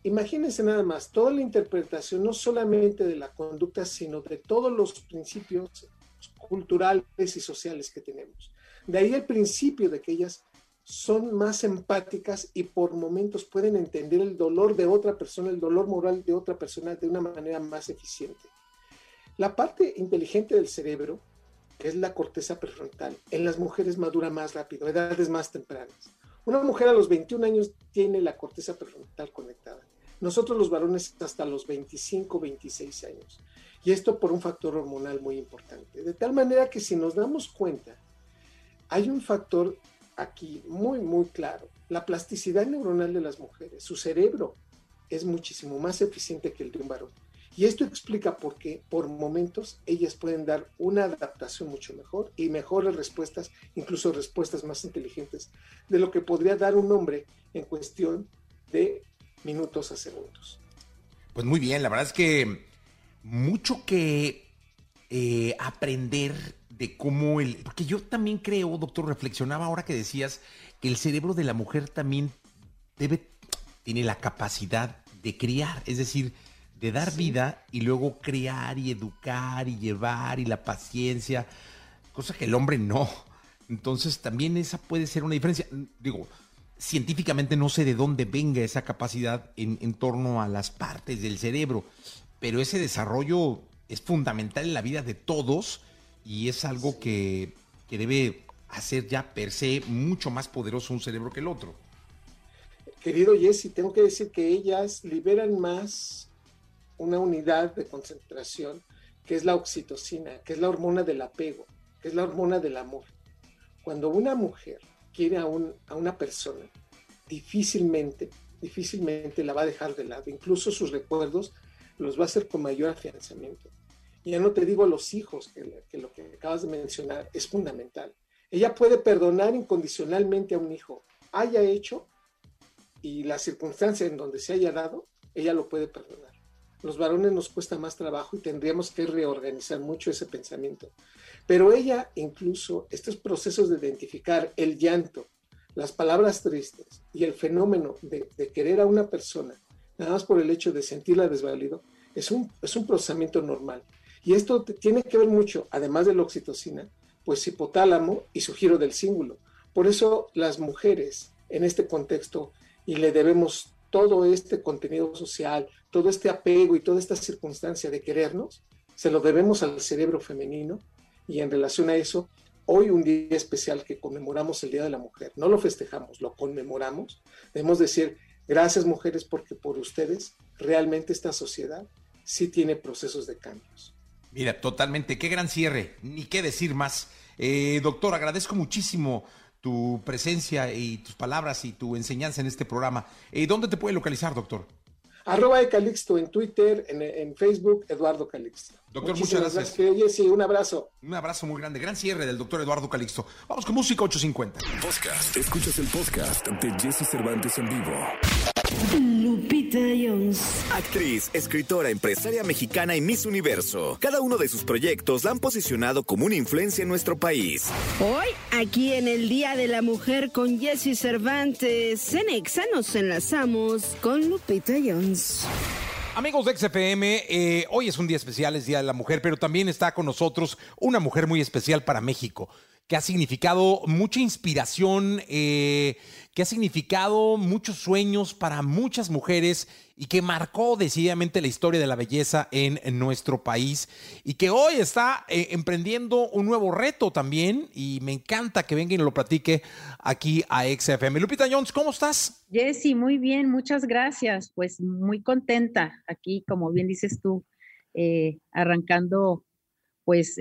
K: Imagínense nada más, toda la interpretación, no solamente de la conducta, sino de todos los principios culturales y sociales que tenemos. De ahí el principio de que ellas son más empáticas y por momentos pueden entender el dolor de otra persona, el dolor moral de otra persona de una manera más eficiente. La parte inteligente del cerebro, que es la corteza prefrontal, en las mujeres madura más rápido, edades más tempranas. Una mujer a los 21 años tiene la corteza prefrontal conectada. Nosotros los varones hasta los 25, 26 años. Y esto por un factor hormonal muy importante. De tal manera que si nos damos cuenta, hay un factor aquí muy, muy claro. La plasticidad neuronal de las mujeres, su cerebro es muchísimo más eficiente que el de un varón. Y esto explica por qué por momentos ellas pueden dar una adaptación mucho mejor y mejores respuestas, incluso respuestas más inteligentes de lo que podría dar un hombre en cuestión de minutos a segundos.
J: Pues muy bien, la verdad es que mucho que eh, aprender de cómo el... Porque yo también creo, doctor, reflexionaba ahora que decías que el cerebro de la mujer también debe, tiene la capacidad de criar, es decir, de dar vida y luego criar y educar y llevar y la paciencia, cosa que el hombre no. Entonces también esa puede ser una diferencia. Digo, científicamente no sé de dónde venga esa capacidad en, en torno a las partes del cerebro, pero ese desarrollo es fundamental en la vida de todos y es algo que, que debe hacer ya per se mucho más poderoso un cerebro que el otro.
K: Querido Jesse, tengo que decir que ellas liberan más una unidad de concentración que es la oxitocina, que es la hormona del apego, que es la hormona del amor. Cuando una mujer quiere a, un, a una persona, difícilmente, difícilmente la va a dejar de lado. Incluso sus recuerdos los va a hacer con mayor afianzamiento. Ya no te digo los hijos, que, que lo que acabas de mencionar es fundamental. Ella puede perdonar incondicionalmente a un hijo, haya hecho y la circunstancia en donde se haya dado, ella lo puede perdonar. Los varones nos cuesta más trabajo y tendríamos que reorganizar mucho ese pensamiento. Pero ella incluso estos procesos de identificar el llanto, las palabras tristes y el fenómeno de, de querer a una persona, nada más por el hecho de sentirla desvalido, es un, es un procesamiento normal. Y esto tiene que ver mucho, además de la oxitocina, pues hipotálamo y su giro del cíngulo. Por eso las mujeres en este contexto, y le debemos todo este contenido social, todo este apego y toda esta circunstancia de querernos, se lo debemos al cerebro femenino y en relación a eso, hoy un día especial que conmemoramos el Día de la Mujer, no lo festejamos, lo conmemoramos, debemos decir gracias mujeres porque por ustedes realmente esta sociedad sí tiene procesos de cambios.
J: Mira, totalmente, qué gran cierre, ni qué decir más. Eh, doctor, agradezco muchísimo tu presencia y tus palabras y tu enseñanza en este programa. Eh, ¿Dónde te puede localizar, doctor?
K: Arroba de Calixto en Twitter, en, en Facebook, Eduardo Calixto.
J: Doctor,
K: Muchísimas
J: muchas gracias.
K: querido Jesse, un abrazo.
J: Un abrazo muy grande, gran cierre del doctor Eduardo Calixto. Vamos con música 850.
A: Podcast. Escuchas el podcast de Jesse Cervantes en vivo.
I: Lupita Jones. Actriz, escritora, empresaria mexicana y Miss Universo. Cada uno de sus proyectos la han posicionado como una influencia en nuestro país.
B: Hoy, aquí en el Día de la Mujer con Jesse Cervantes, en Exa nos enlazamos con Lupita Jones.
C: Amigos de XFM, eh, hoy es un día especial, es Día de la Mujer, pero también está con nosotros una mujer muy especial para México. Que ha significado mucha inspiración, eh, que ha significado muchos sueños para muchas mujeres y que marcó decididamente la historia de la belleza en, nuestro país y que hoy está eh, emprendiendo un nuevo reto también y me encanta que venga y lo platique aquí a XFM. Lupita Jones, ¿cómo estás?
L: Jessy, muy bien, muchas gracias. Pues muy contenta aquí, como bien dices tú, eh, arrancando pues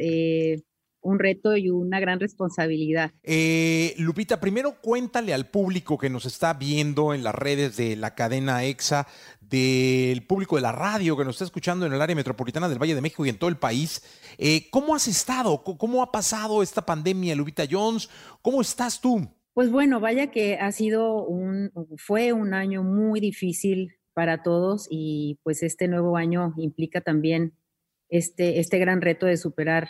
L: un reto y una gran responsabilidad.
C: Eh, Lupita, primero cuéntale al público que nos está viendo en las redes de la cadena EXA, del público de la radio que nos está escuchando en el área metropolitana del Valle de México y en todo el país, eh, ¿cómo has estado? ¿Cómo- ¿Cómo ha pasado esta pandemia, Lupita Jones? ¿Cómo estás tú?
L: Pues bueno, vaya que ha sido un, fue un año muy difícil para todos y pues este nuevo año implica también este, este gran reto de superar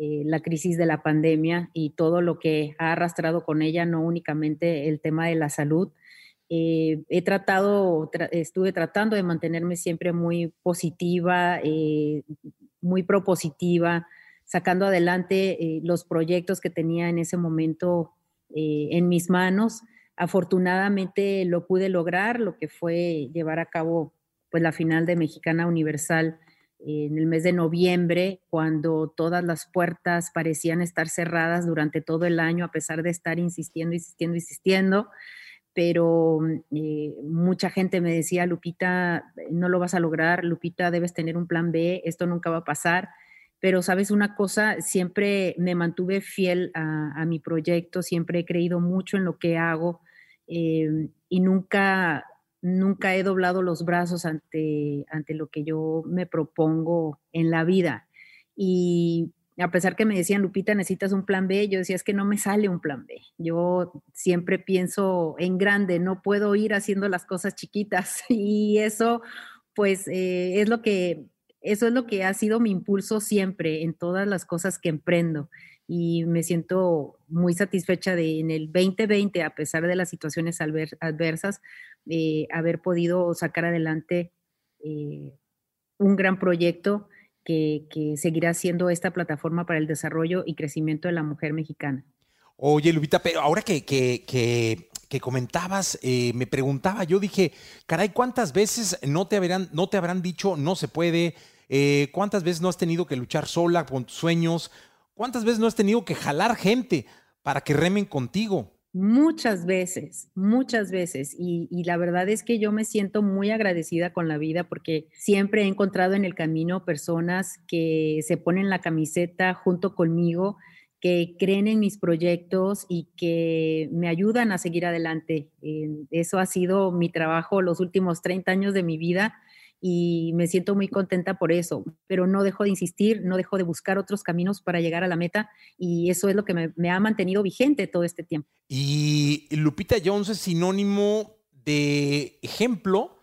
L: eh, la crisis de la pandemia y todo lo que ha arrastrado con ella, no únicamente el tema de la salud. Eh, he tratado, tra- estuve tratando de mantenerme siempre muy positiva, eh, muy propositiva, sacando adelante eh, los proyectos que tenía en ese momento en mis manos. Afortunadamente lo pude lograr, lo que fue llevar a cabo pues la final de Mexicana Universal en el mes de noviembre, cuando todas las puertas parecían estar cerradas durante todo el año, a pesar de estar insistiendo, insistiendo, insistiendo. Pero eh, mucha gente me decía, Lupita, no lo vas a lograr, Lupita, debes tener un plan B, esto nunca va a pasar. Pero sabes una cosa, siempre me mantuve fiel a, mi proyecto, siempre he creído mucho en lo que hago eh, y nunca, nunca he doblado los brazos ante, ante lo que yo me propongo en la vida. Y a pesar que me decían, Lupita, necesitas un plan B, yo decía, es que no me sale un plan B. Yo siempre pienso en grande, no puedo ir haciendo las cosas chiquitas. Y eso, pues, eh, es lo que, eso es lo que ha sido mi impulso siempre en todas las cosas que emprendo. Y me siento muy satisfecha de en el 2020, a pesar de las situaciones adversas, eh, haber podido sacar adelante eh, un gran proyecto que, que seguirá siendo esta plataforma para el desarrollo y crecimiento de la mujer mexicana.
C: Oye, Lupita, pero ahora que, que, que, comentabas, eh, me preguntaba, yo dije, caray, ¿cuántas veces no te habrán, no te habrán dicho no se puede? ¿Cuántas veces no has tenido que luchar sola con tus sueños? ¿Cuántas veces no has tenido que jalar gente para que remen contigo?
L: Muchas veces, muchas veces. Y, la verdad es que yo me siento muy agradecida con la vida porque siempre he encontrado en el camino personas que se ponen la camiseta junto conmigo, que creen en mis proyectos y que me ayudan a seguir adelante. Eh, eso ha sido mi trabajo los últimos 30 años de mi vida y me siento muy contenta por eso, pero no dejo de insistir, no dejo de buscar otros caminos para llegar a la meta y eso es lo que me, ha mantenido vigente todo este tiempo.
C: Y Lupita Jones es sinónimo de ejemplo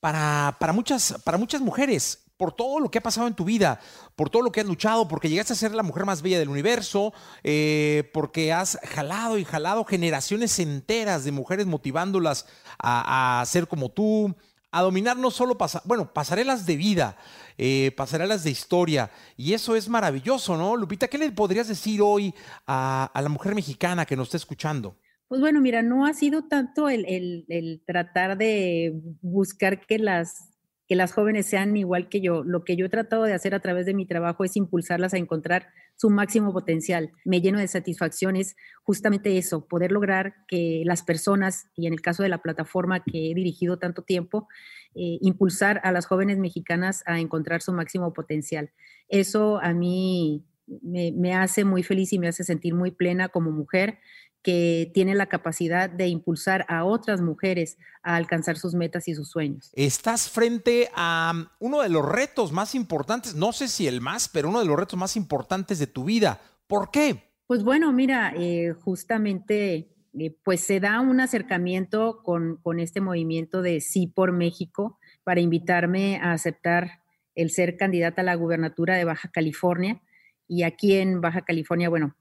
C: para, para, muchas, para muchas mujeres, por todo lo que ha pasado en tu vida, por todo lo que has luchado, porque llegaste a ser la mujer más bella del universo, eh, porque has jalado y jalado generaciones enteras de mujeres motivándolas a, a ser como tú, a dominar no solo, pasa, bueno, pasarelas de vida, eh, pasarelas de historia, y eso es maravilloso, ¿no? Lupita, ¿qué le podrías decir hoy a, a la mujer mexicana que nos está escuchando?
L: Pues bueno, mira, no ha sido tanto el, el, el tratar de buscar que las, que las jóvenes sean igual que yo. Lo que yo he tratado de hacer a través de mi trabajo es impulsarlas a encontrar su máximo potencial. Me lleno de satisfacciones justamente eso, poder lograr que las personas, y en el caso de la plataforma que he dirigido tanto tiempo, eh, impulsar a las jóvenes mexicanas a encontrar su máximo potencial. Eso a mí me, me hace muy feliz y me hace sentir muy plena como mujer que tiene la capacidad de impulsar a otras mujeres a alcanzar sus metas y sus sueños.
C: Estás frente a um, uno de los retos más importantes, no sé si el más, pero uno de los retos más importantes de tu vida. ¿Por qué?
L: Pues bueno, mira, eh, justamente eh, pues se da un acercamiento con, con este movimiento de Sí por México para invitarme a aceptar el ser candidata a la gubernatura de Baja California. Y aquí en Baja California, bueno,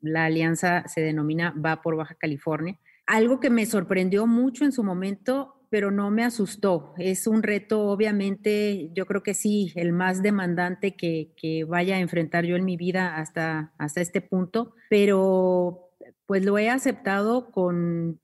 L: la alianza se denomina Va por Baja California. Algo que me sorprendió mucho en su momento pero no me asustó. Es un reto, obviamente, yo creo que sí, el más demandante que, que vaya a enfrentar yo en mi vida hasta, hasta este punto, pero pues lo he aceptado con,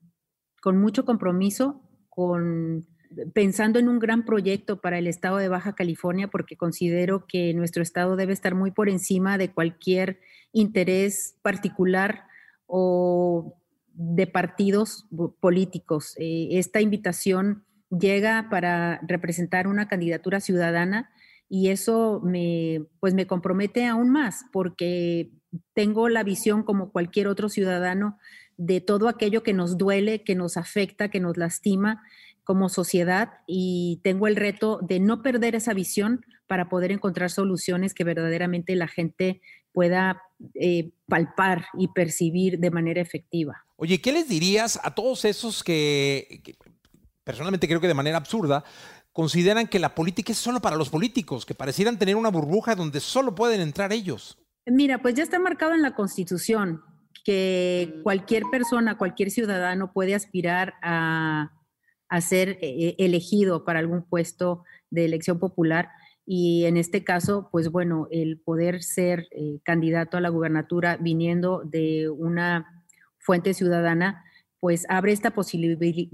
L: con mucho compromiso, con pensando en un gran proyecto para el estado de Baja California, porque considero que nuestro estado debe estar muy por encima de cualquier interés particular o de partidos políticos. Eh, esta invitación llega para representar una candidatura ciudadana y eso me, pues me compromete aún más porque tengo la visión como cualquier otro ciudadano de todo aquello que nos duele, que nos afecta, que nos lastima como sociedad y tengo el reto de no perder esa visión para poder encontrar soluciones que verdaderamente la gente pueda eh, palpar y percibir de manera efectiva.
C: Oye, ¿qué les dirías a todos esos que, que personalmente creo que de manera absurda, consideran que la política es solo para los políticos, que parecieran tener una burbuja donde solo pueden entrar ellos?
L: Mira, pues ya está marcado en la Constitución que cualquier persona, cualquier ciudadano puede aspirar a, a ser eh, elegido para algún puesto de elección popular y en este caso, pues bueno, el poder ser eh, candidato a la gubernatura viniendo de una fuente ciudadana, pues abre esta,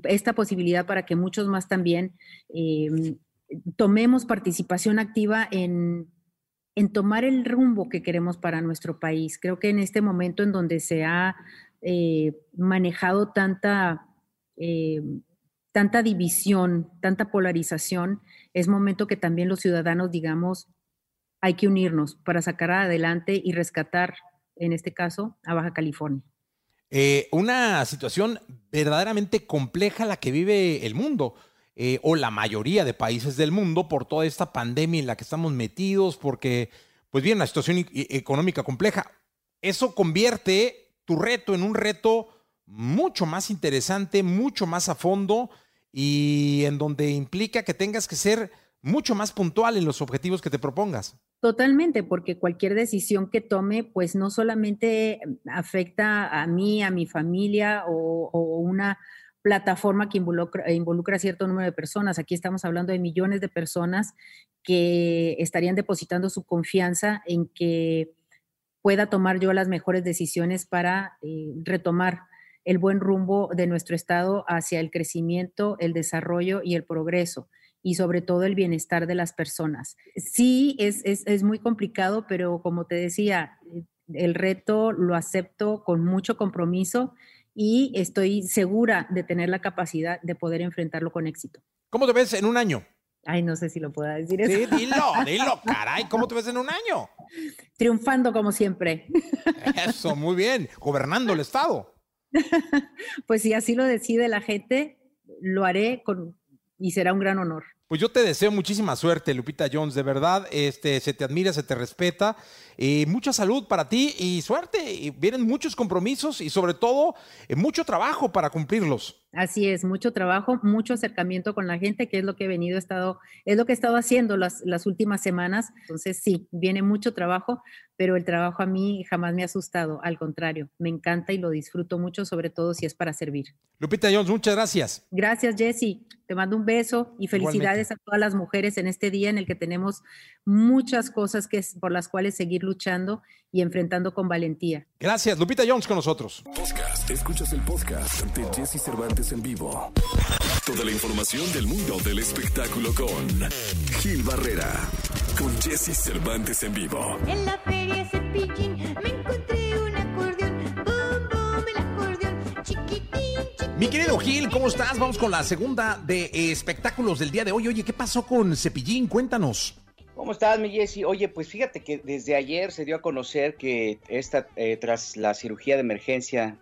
L: esta posibilidad para que muchos más también em, tomemos participación activa en, en, tomar el rumbo que queremos para nuestro país. Creo que en este momento en donde se ha eh, manejado tanta, em, tanta división, tanta polarización, es momento que también los ciudadanos digamos, hay que unirnos para sacar adelante y rescatar, en este caso, a Baja California.
C: Eh, una situación verdaderamente compleja la que vive el mundo. Eh, o la mayoría de países del mundo por toda esta pandemia en la que estamos metidos, porque, pues bien, la situación e-, económica compleja. Eso convierte tu reto en un reto mucho más interesante, mucho más a fondo y en donde implica que tengas que ser mucho más puntual en los objetivos que te propongas.
L: Totalmente, porque cualquier decisión que tome, pues no solamente afecta a mí, a mi familia o, una plataforma que involucra, involucra, cierto número de personas. Aquí estamos hablando de millones de personas que estarían depositando su confianza en que pueda tomar yo las mejores decisiones para eh, retomar el buen rumbo de nuestro Estado hacia el crecimiento, el desarrollo y el progreso y sobre todo el bienestar de las personas. Sí, es, es, muy complicado, pero como te decía, el reto lo acepto con mucho compromiso y estoy segura de tener la capacidad de poder enfrentarlo con éxito.
C: ¿Cómo te ves en un año?
L: Ay, no sé si lo pueda decir eso.
C: Sí, dilo, dilo, caray. ¿Cómo te ves en un año?
L: Triunfando como siempre.
C: Eso, muy bien. Gobernando el Estado.
L: pues si así lo decide la gente, lo haré con, y será un gran honor.
C: Pues yo te deseo muchísima suerte, Lupita Jones, de verdad, este, se te admira, se te respeta, y mucha salud para ti y suerte, y vienen muchos compromisos y sobre todo eh, mucho trabajo para cumplirlos.
L: Así es, mucho trabajo, mucho acercamiento con la gente, que es lo que he venido estado, es lo que he estado haciendo las, las últimas semanas. Entonces, sí, viene mucho trabajo, pero el trabajo a mí jamás me ha asustado, al contrario, me encanta y lo disfruto mucho, sobre todo si es para servir.
C: Lupita Jones, muchas gracias.
L: Gracias, Jesse. Te mando un beso y felicidades a todas las mujeres en este día en el que tenemos muchas cosas que, por las cuales seguir luchando y enfrentando con valentía.
C: Gracias, Lupita Jones con nosotros.
A: Podcast. Escuchas el podcast de Jesse Cervantes en vivo. Toda la información del mundo del espectáculo con Gil Barrera, con Jesse Cervantes en vivo.
M: En la feria Cepillín me encontré
J: Mi querido Gil, ¿cómo estás? Vamos con la segunda de espectáculos del día de hoy. Oye, ¿qué pasó con Cepillín? Cuéntanos.
D: ¿Cómo estás, mi Jessy? Oye, pues fíjate que desde ayer se dio a conocer que esta, eh, tras la cirugía de emergencia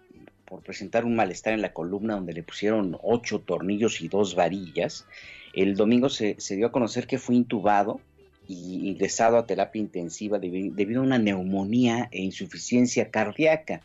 D: por presentar un malestar en la columna donde le pusieron ocho tornillos y dos varillas, el domingo se, dio a conocer que fue intubado y ingresado a terapia intensiva debi- debido a una neumonía e insuficiencia cardíaca.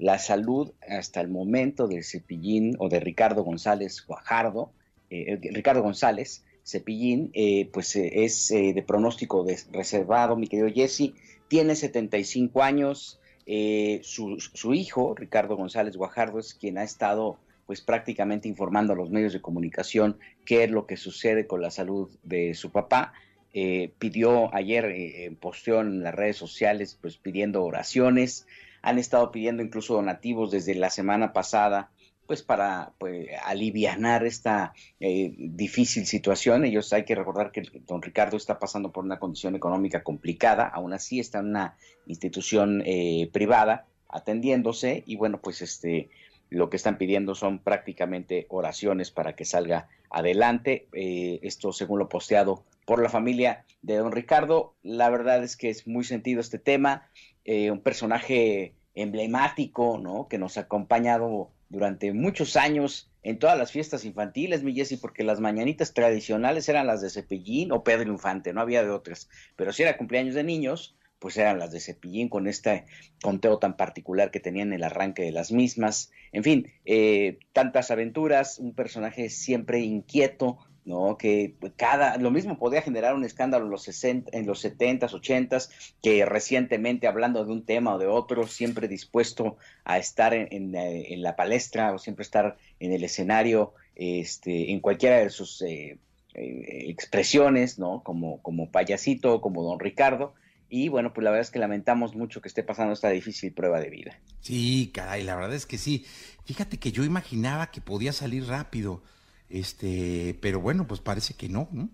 D: La salud hasta el momento del cepillín o de Ricardo González Guajardo, eh, Ricardo González Cepillín, eh, pues eh, es eh, de pronóstico reservado, mi querido Jesse, tiene 75 años, eh, su, su hijo, Ricardo González Guajardo, es quien ha estado pues prácticamente informando a los medios de comunicación qué es lo que sucede con la salud de su papá. Eh, pidió ayer, eh, posteó en las redes sociales, pues pidiendo oraciones. Han estado pidiendo incluso donativos desde la semana pasada, pues para pues, alivianar esta eh, difícil situación. Ellos hay que recordar que don Ricardo está pasando por una condición económica complicada, aún así está en una institución eh, privada atendiéndose y bueno, pues este lo que están pidiendo son prácticamente oraciones para que salga adelante. Eh, esto según lo posteado por la familia de don Ricardo. La verdad es que es muy sentido este tema, eh, un personaje emblemático, ¿no? Que nos ha acompañado durante muchos años en todas las fiestas infantiles, mi Jessy, porque las mañanitas tradicionales eran las de Cepillín o Pedro Infante, no había de otras. Pero si era cumpleaños de niños, pues eran las de Cepillín con este conteo tan particular que tenían el arranque de las mismas. En fin, eh, tantas aventuras, un personaje siempre inquieto, ¿no? Que cada, lo mismo podía generar un escándalo en los, 60, en los 70s, 80s, que recientemente hablando de un tema o de otro, siempre dispuesto a estar en, en, eh, la palestra o siempre estar en el escenario, este, en cualquiera de sus eh, eh, expresiones, ¿no? Como, como payasito, como don Ricardo. Y bueno, pues la verdad es que lamentamos mucho que esté pasando esta difícil prueba de vida.
J: Sí, caray, la verdad es que sí. Fíjate que yo imaginaba que podía salir rápido, este, pero bueno, pues parece que no, ¿no?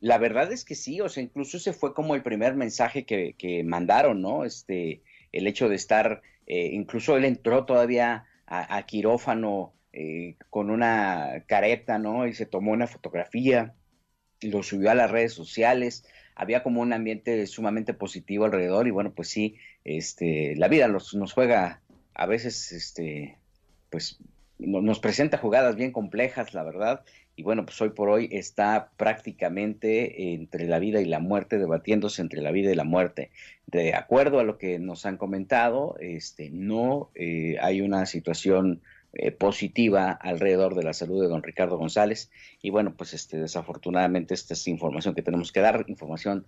D: La verdad es que sí, o sea, incluso ese fue como el primer mensaje que, que mandaron, ¿no? Este, el hecho de estar, eh, incluso él entró todavía a, quirófano eh, con una careta, ¿no? Y se tomó una fotografía, lo subió a las redes sociales, había como un ambiente sumamente positivo alrededor y bueno, pues sí, este, la vida nos juega a veces, este, pues nos presenta jugadas bien complejas, la verdad, y bueno, pues hoy por hoy está prácticamente entre la vida y la muerte, debatiéndose entre la vida y la muerte. De acuerdo a lo que nos han comentado, este, no eh, hay una situación eh, positiva alrededor de la salud de don Ricardo González. Y bueno, pues este, desafortunadamente esta es información que tenemos que dar, información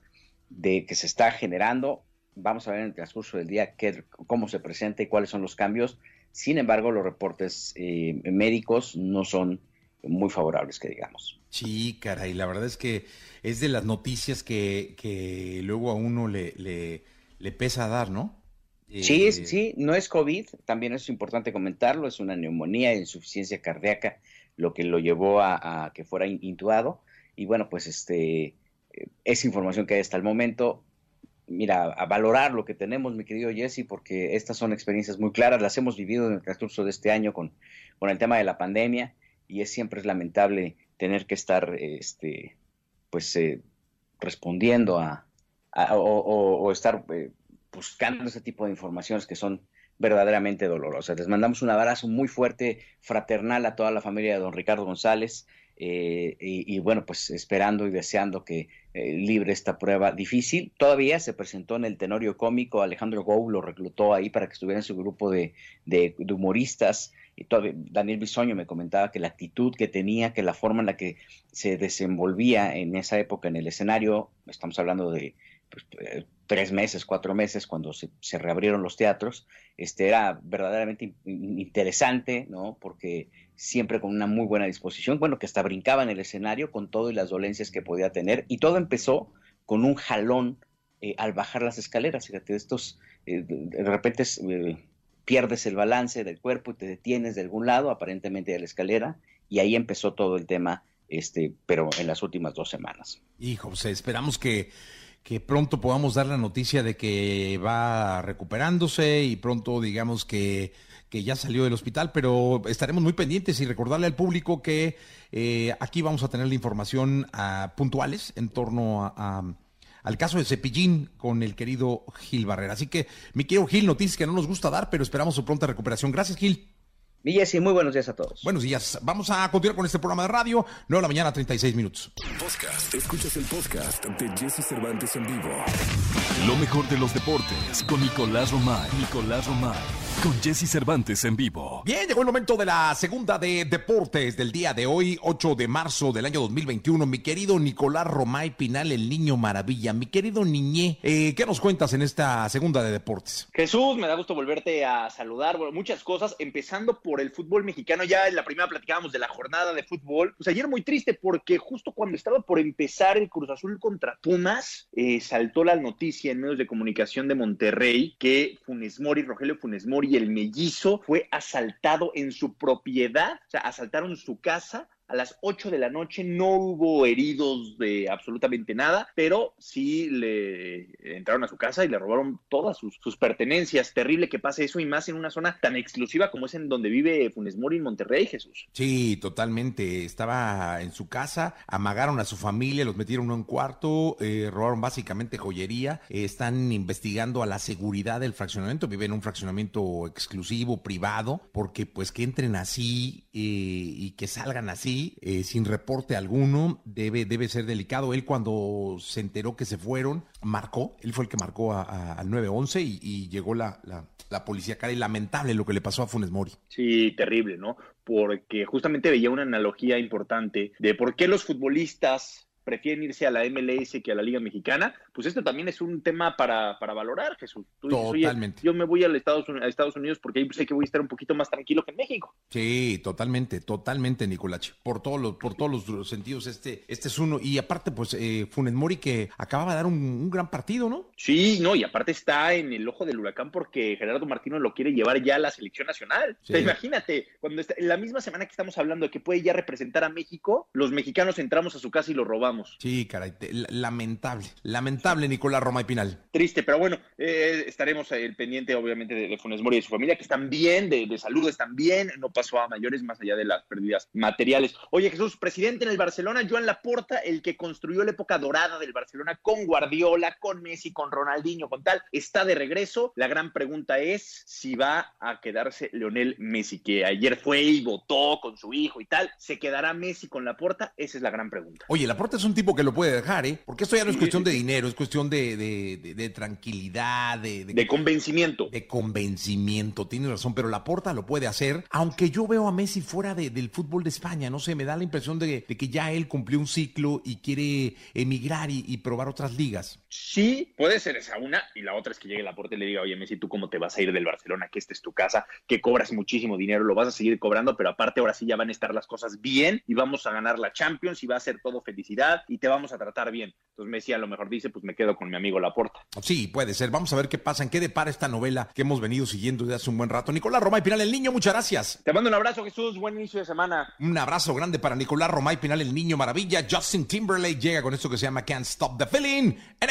D: de que se está generando. Vamos a ver en el transcurso del día qué, cómo se presenta y cuáles son los cambios. Sin embargo, los reportes eh, médicos no son muy favorables, que digamos.
J: Sí, caray, la verdad es que es de las noticias que, que luego a uno le, le, le pesa dar, ¿no?
D: Sí,
J: Eh,
D: es- sí, no es COVID, también es importante comentarlo, es una neumonía, insuficiencia cardíaca, lo que lo llevó a, a que fuera in- intubado. Y bueno, pues este eh, es información que hay hasta el momento. Mira, a valorar lo que tenemos, mi querido Jesse, porque estas son experiencias muy claras, las hemos vivido en el transcurso de este año con, con el tema de la pandemia, y es siempre lamentable tener que estar, este, pues, eh, respondiendo a, o estar eh, buscando ese tipo de informaciones que son verdaderamente dolorosas. Les mandamos un abrazo muy fuerte, fraternal a toda la familia de don Ricardo González eh, y, y, bueno, pues esperando y deseando que eh, libre esta prueba difícil. Todavía se presentó en el Tenorio Cómico, Alejandro Gou lo reclutó ahí para que estuviera en su grupo de, de- de humoristas. Y todavía, Daniel Bisoño me comentaba que la actitud que tenía, que la forma en la que se desenvolvía en esa época en el escenario, estamos hablando de pues, eh, tres meses, cuatro meses, cuando se, se reabrieron los teatros, este, era verdaderamente in- in- interesante, ¿no? Porque siempre con una muy buena disposición, bueno, que hasta brincaba en el escenario con todo y las dolencias que podía tener, y todo empezó con un jalón eh, al bajar las escaleras, fíjate, estos, eh, de, repente eh, pierdes el balance del cuerpo y te detienes de algún lado, aparentemente de la escalera, y ahí empezó todo el tema, este, pero en las últimas dos semanas.
J: Hijo, pues, esperamos que, que pronto podamos dar la noticia de que va recuperándose y pronto digamos que, que ya salió del hospital, pero estaremos muy pendientes y recordarle al público que eh, aquí vamos a tener la información ah, puntuales en torno a, a- al caso de Cepillín con el querido Gil Barrera. Así que, mi querido Gil, noticias que no nos gusta dar, pero esperamos su pronta recuperación. Gracias, Gil.
D: Y Jessy, muy buenos días a todos.
J: Buenos días. Vamos a continuar con este programa de radio. 9 de la mañana, 36 minutos.
A: Podcast. Escuchas el podcast de Jesse Cervantes en vivo.
E: Lo mejor de los deportes con Nicolás Romay. Nicolás Romay.
N: Con Jesse Cervantes en vivo.
C: Bien, llegó el momento de la segunda de deportes del día de hoy, 8 de marzo del año 2021. Mi querido Nicolás Romay Pinal, el niño maravilla. Mi querido Niñé, eh, ¿qué nos cuentas en esta segunda de deportes?
F: Jesús, me da gusto volverte a saludar. Bueno, muchas cosas, empezando por el fútbol mexicano. Ya en la primera platicábamos de la jornada de fútbol. Pues ayer muy triste porque justo cuando estaba por empezar el Cruz Azul contra Pumas, eh, saltó la noticia en medios de comunicación de Monterrey que Funes Mori, Rogelio Funes Mori, el mellizo, fue asaltado en su propiedad, o sea, asaltaron su casa a las 8 de la noche no hubo heridos de absolutamente nada, pero sí le entraron a su casa y le robaron todas sus, pertenencias. Terrible que pase eso y más en una zona tan exclusiva como es en donde vive Funes Mori en Monterrey, Jesús.
C: Sí, totalmente. Estaba en su casa, amagaron a su familia, los metieron en un cuarto, eh, robaron básicamente joyería. Están investigando a la seguridad del fraccionamiento. Viven en un fraccionamiento exclusivo, privado, porque pues que entren así eh, y que salgan así eh, sin reporte alguno, debe, debe ser delicado. Él cuando se enteró que se fueron, marcó, él fue el que marcó a- al 911 y, y llegó la, la, la policía cara y lamentable lo que le pasó a Funes Mori.
F: Sí, terrible, ¿no? Porque justamente veía una analogía importante de por qué los futbolistas prefieren irse a la MLS que a la Liga Mexicana, pues esto también es un tema para, para valorar, Jesús. Tú dices, "Oye,
C: Totalmente.
F: yo me voy a Estados, a Estados Unidos porque ahí sé que voy a estar un poquito más tranquilo que en México.
C: Sí, totalmente, totalmente, Nicolache. Por todos los, por todos los sentidos, este, este es uno. Y aparte, pues, eh, Funes Mori que acababa de dar un, un gran partido, ¿no?
F: Sí, no, y aparte está en el ojo del huracán porque Gerardo Martino lo quiere llevar ya a la selección nacional. O sea,
C: Sí.
F: imagínate, cuando está, en la misma semana que estamos hablando de que puede ya representar a México, los mexicanos entramos a su casa y lo robamos.
C: Sí, caray, te- la- lamentable, lamentable, Nicolás Roma y Pinal.
F: Triste, pero bueno, eh, estaremos el pendiente obviamente de, de Funes Mori y de su familia, que están bien, de, de salud están bien, no pasó a mayores más allá de las pérdidas materiales. Oye Jesús, presidente en el Barcelona, Joan Laporta, el que construyó la época dorada del Barcelona con Guardiola, con Messi, con Ronaldinho, con tal, está de regreso. La gran pregunta es si va a quedarse Leonel Messi, que ayer fue y votó con su hijo y tal. ¿Se quedará Messi con Laporta? Esa es la gran pregunta.
C: Oye, Laporta es un tipo que lo puede dejar, ¿eh? Porque esto ya no es cuestión de dinero, es cuestión de, de- de- de tranquilidad, de,
F: De convencimiento.
C: De convencimiento, tienes razón, pero Laporta lo puede hacer, aunque yo veo a Messi fuera de- del fútbol de España, no sé, me da la impresión de, de que ya él cumplió un ciclo y quiere emigrar y, y probar otras ligas.
F: Sí, puede ser esa una, y la otra es que llegue la puerta y le diga, oye Messi, ¿tú cómo te vas a ir del Barcelona? Que esta es tu casa, que cobras muchísimo dinero, lo vas a seguir cobrando, pero aparte ahora sí ya van a estar las cosas bien y vamos a ganar la Champions y va a ser todo felicidad y te vamos a tratar bien. Entonces Messi a lo mejor dice, pues me quedo con mi amigo Laporta.
C: Sí, puede ser. Vamos a ver qué pasa, en qué depara esta novela que hemos venido siguiendo desde hace un buen rato. Nicolás Romay Pinal, el niño, muchas gracias.
F: Te mando un abrazo, Jesús, buen inicio de semana.
C: Un abrazo grande para Nicolás Romay Pinal, el niño maravilla. Justin Timberlake llega con esto que se llama Can't Stop the Feeling en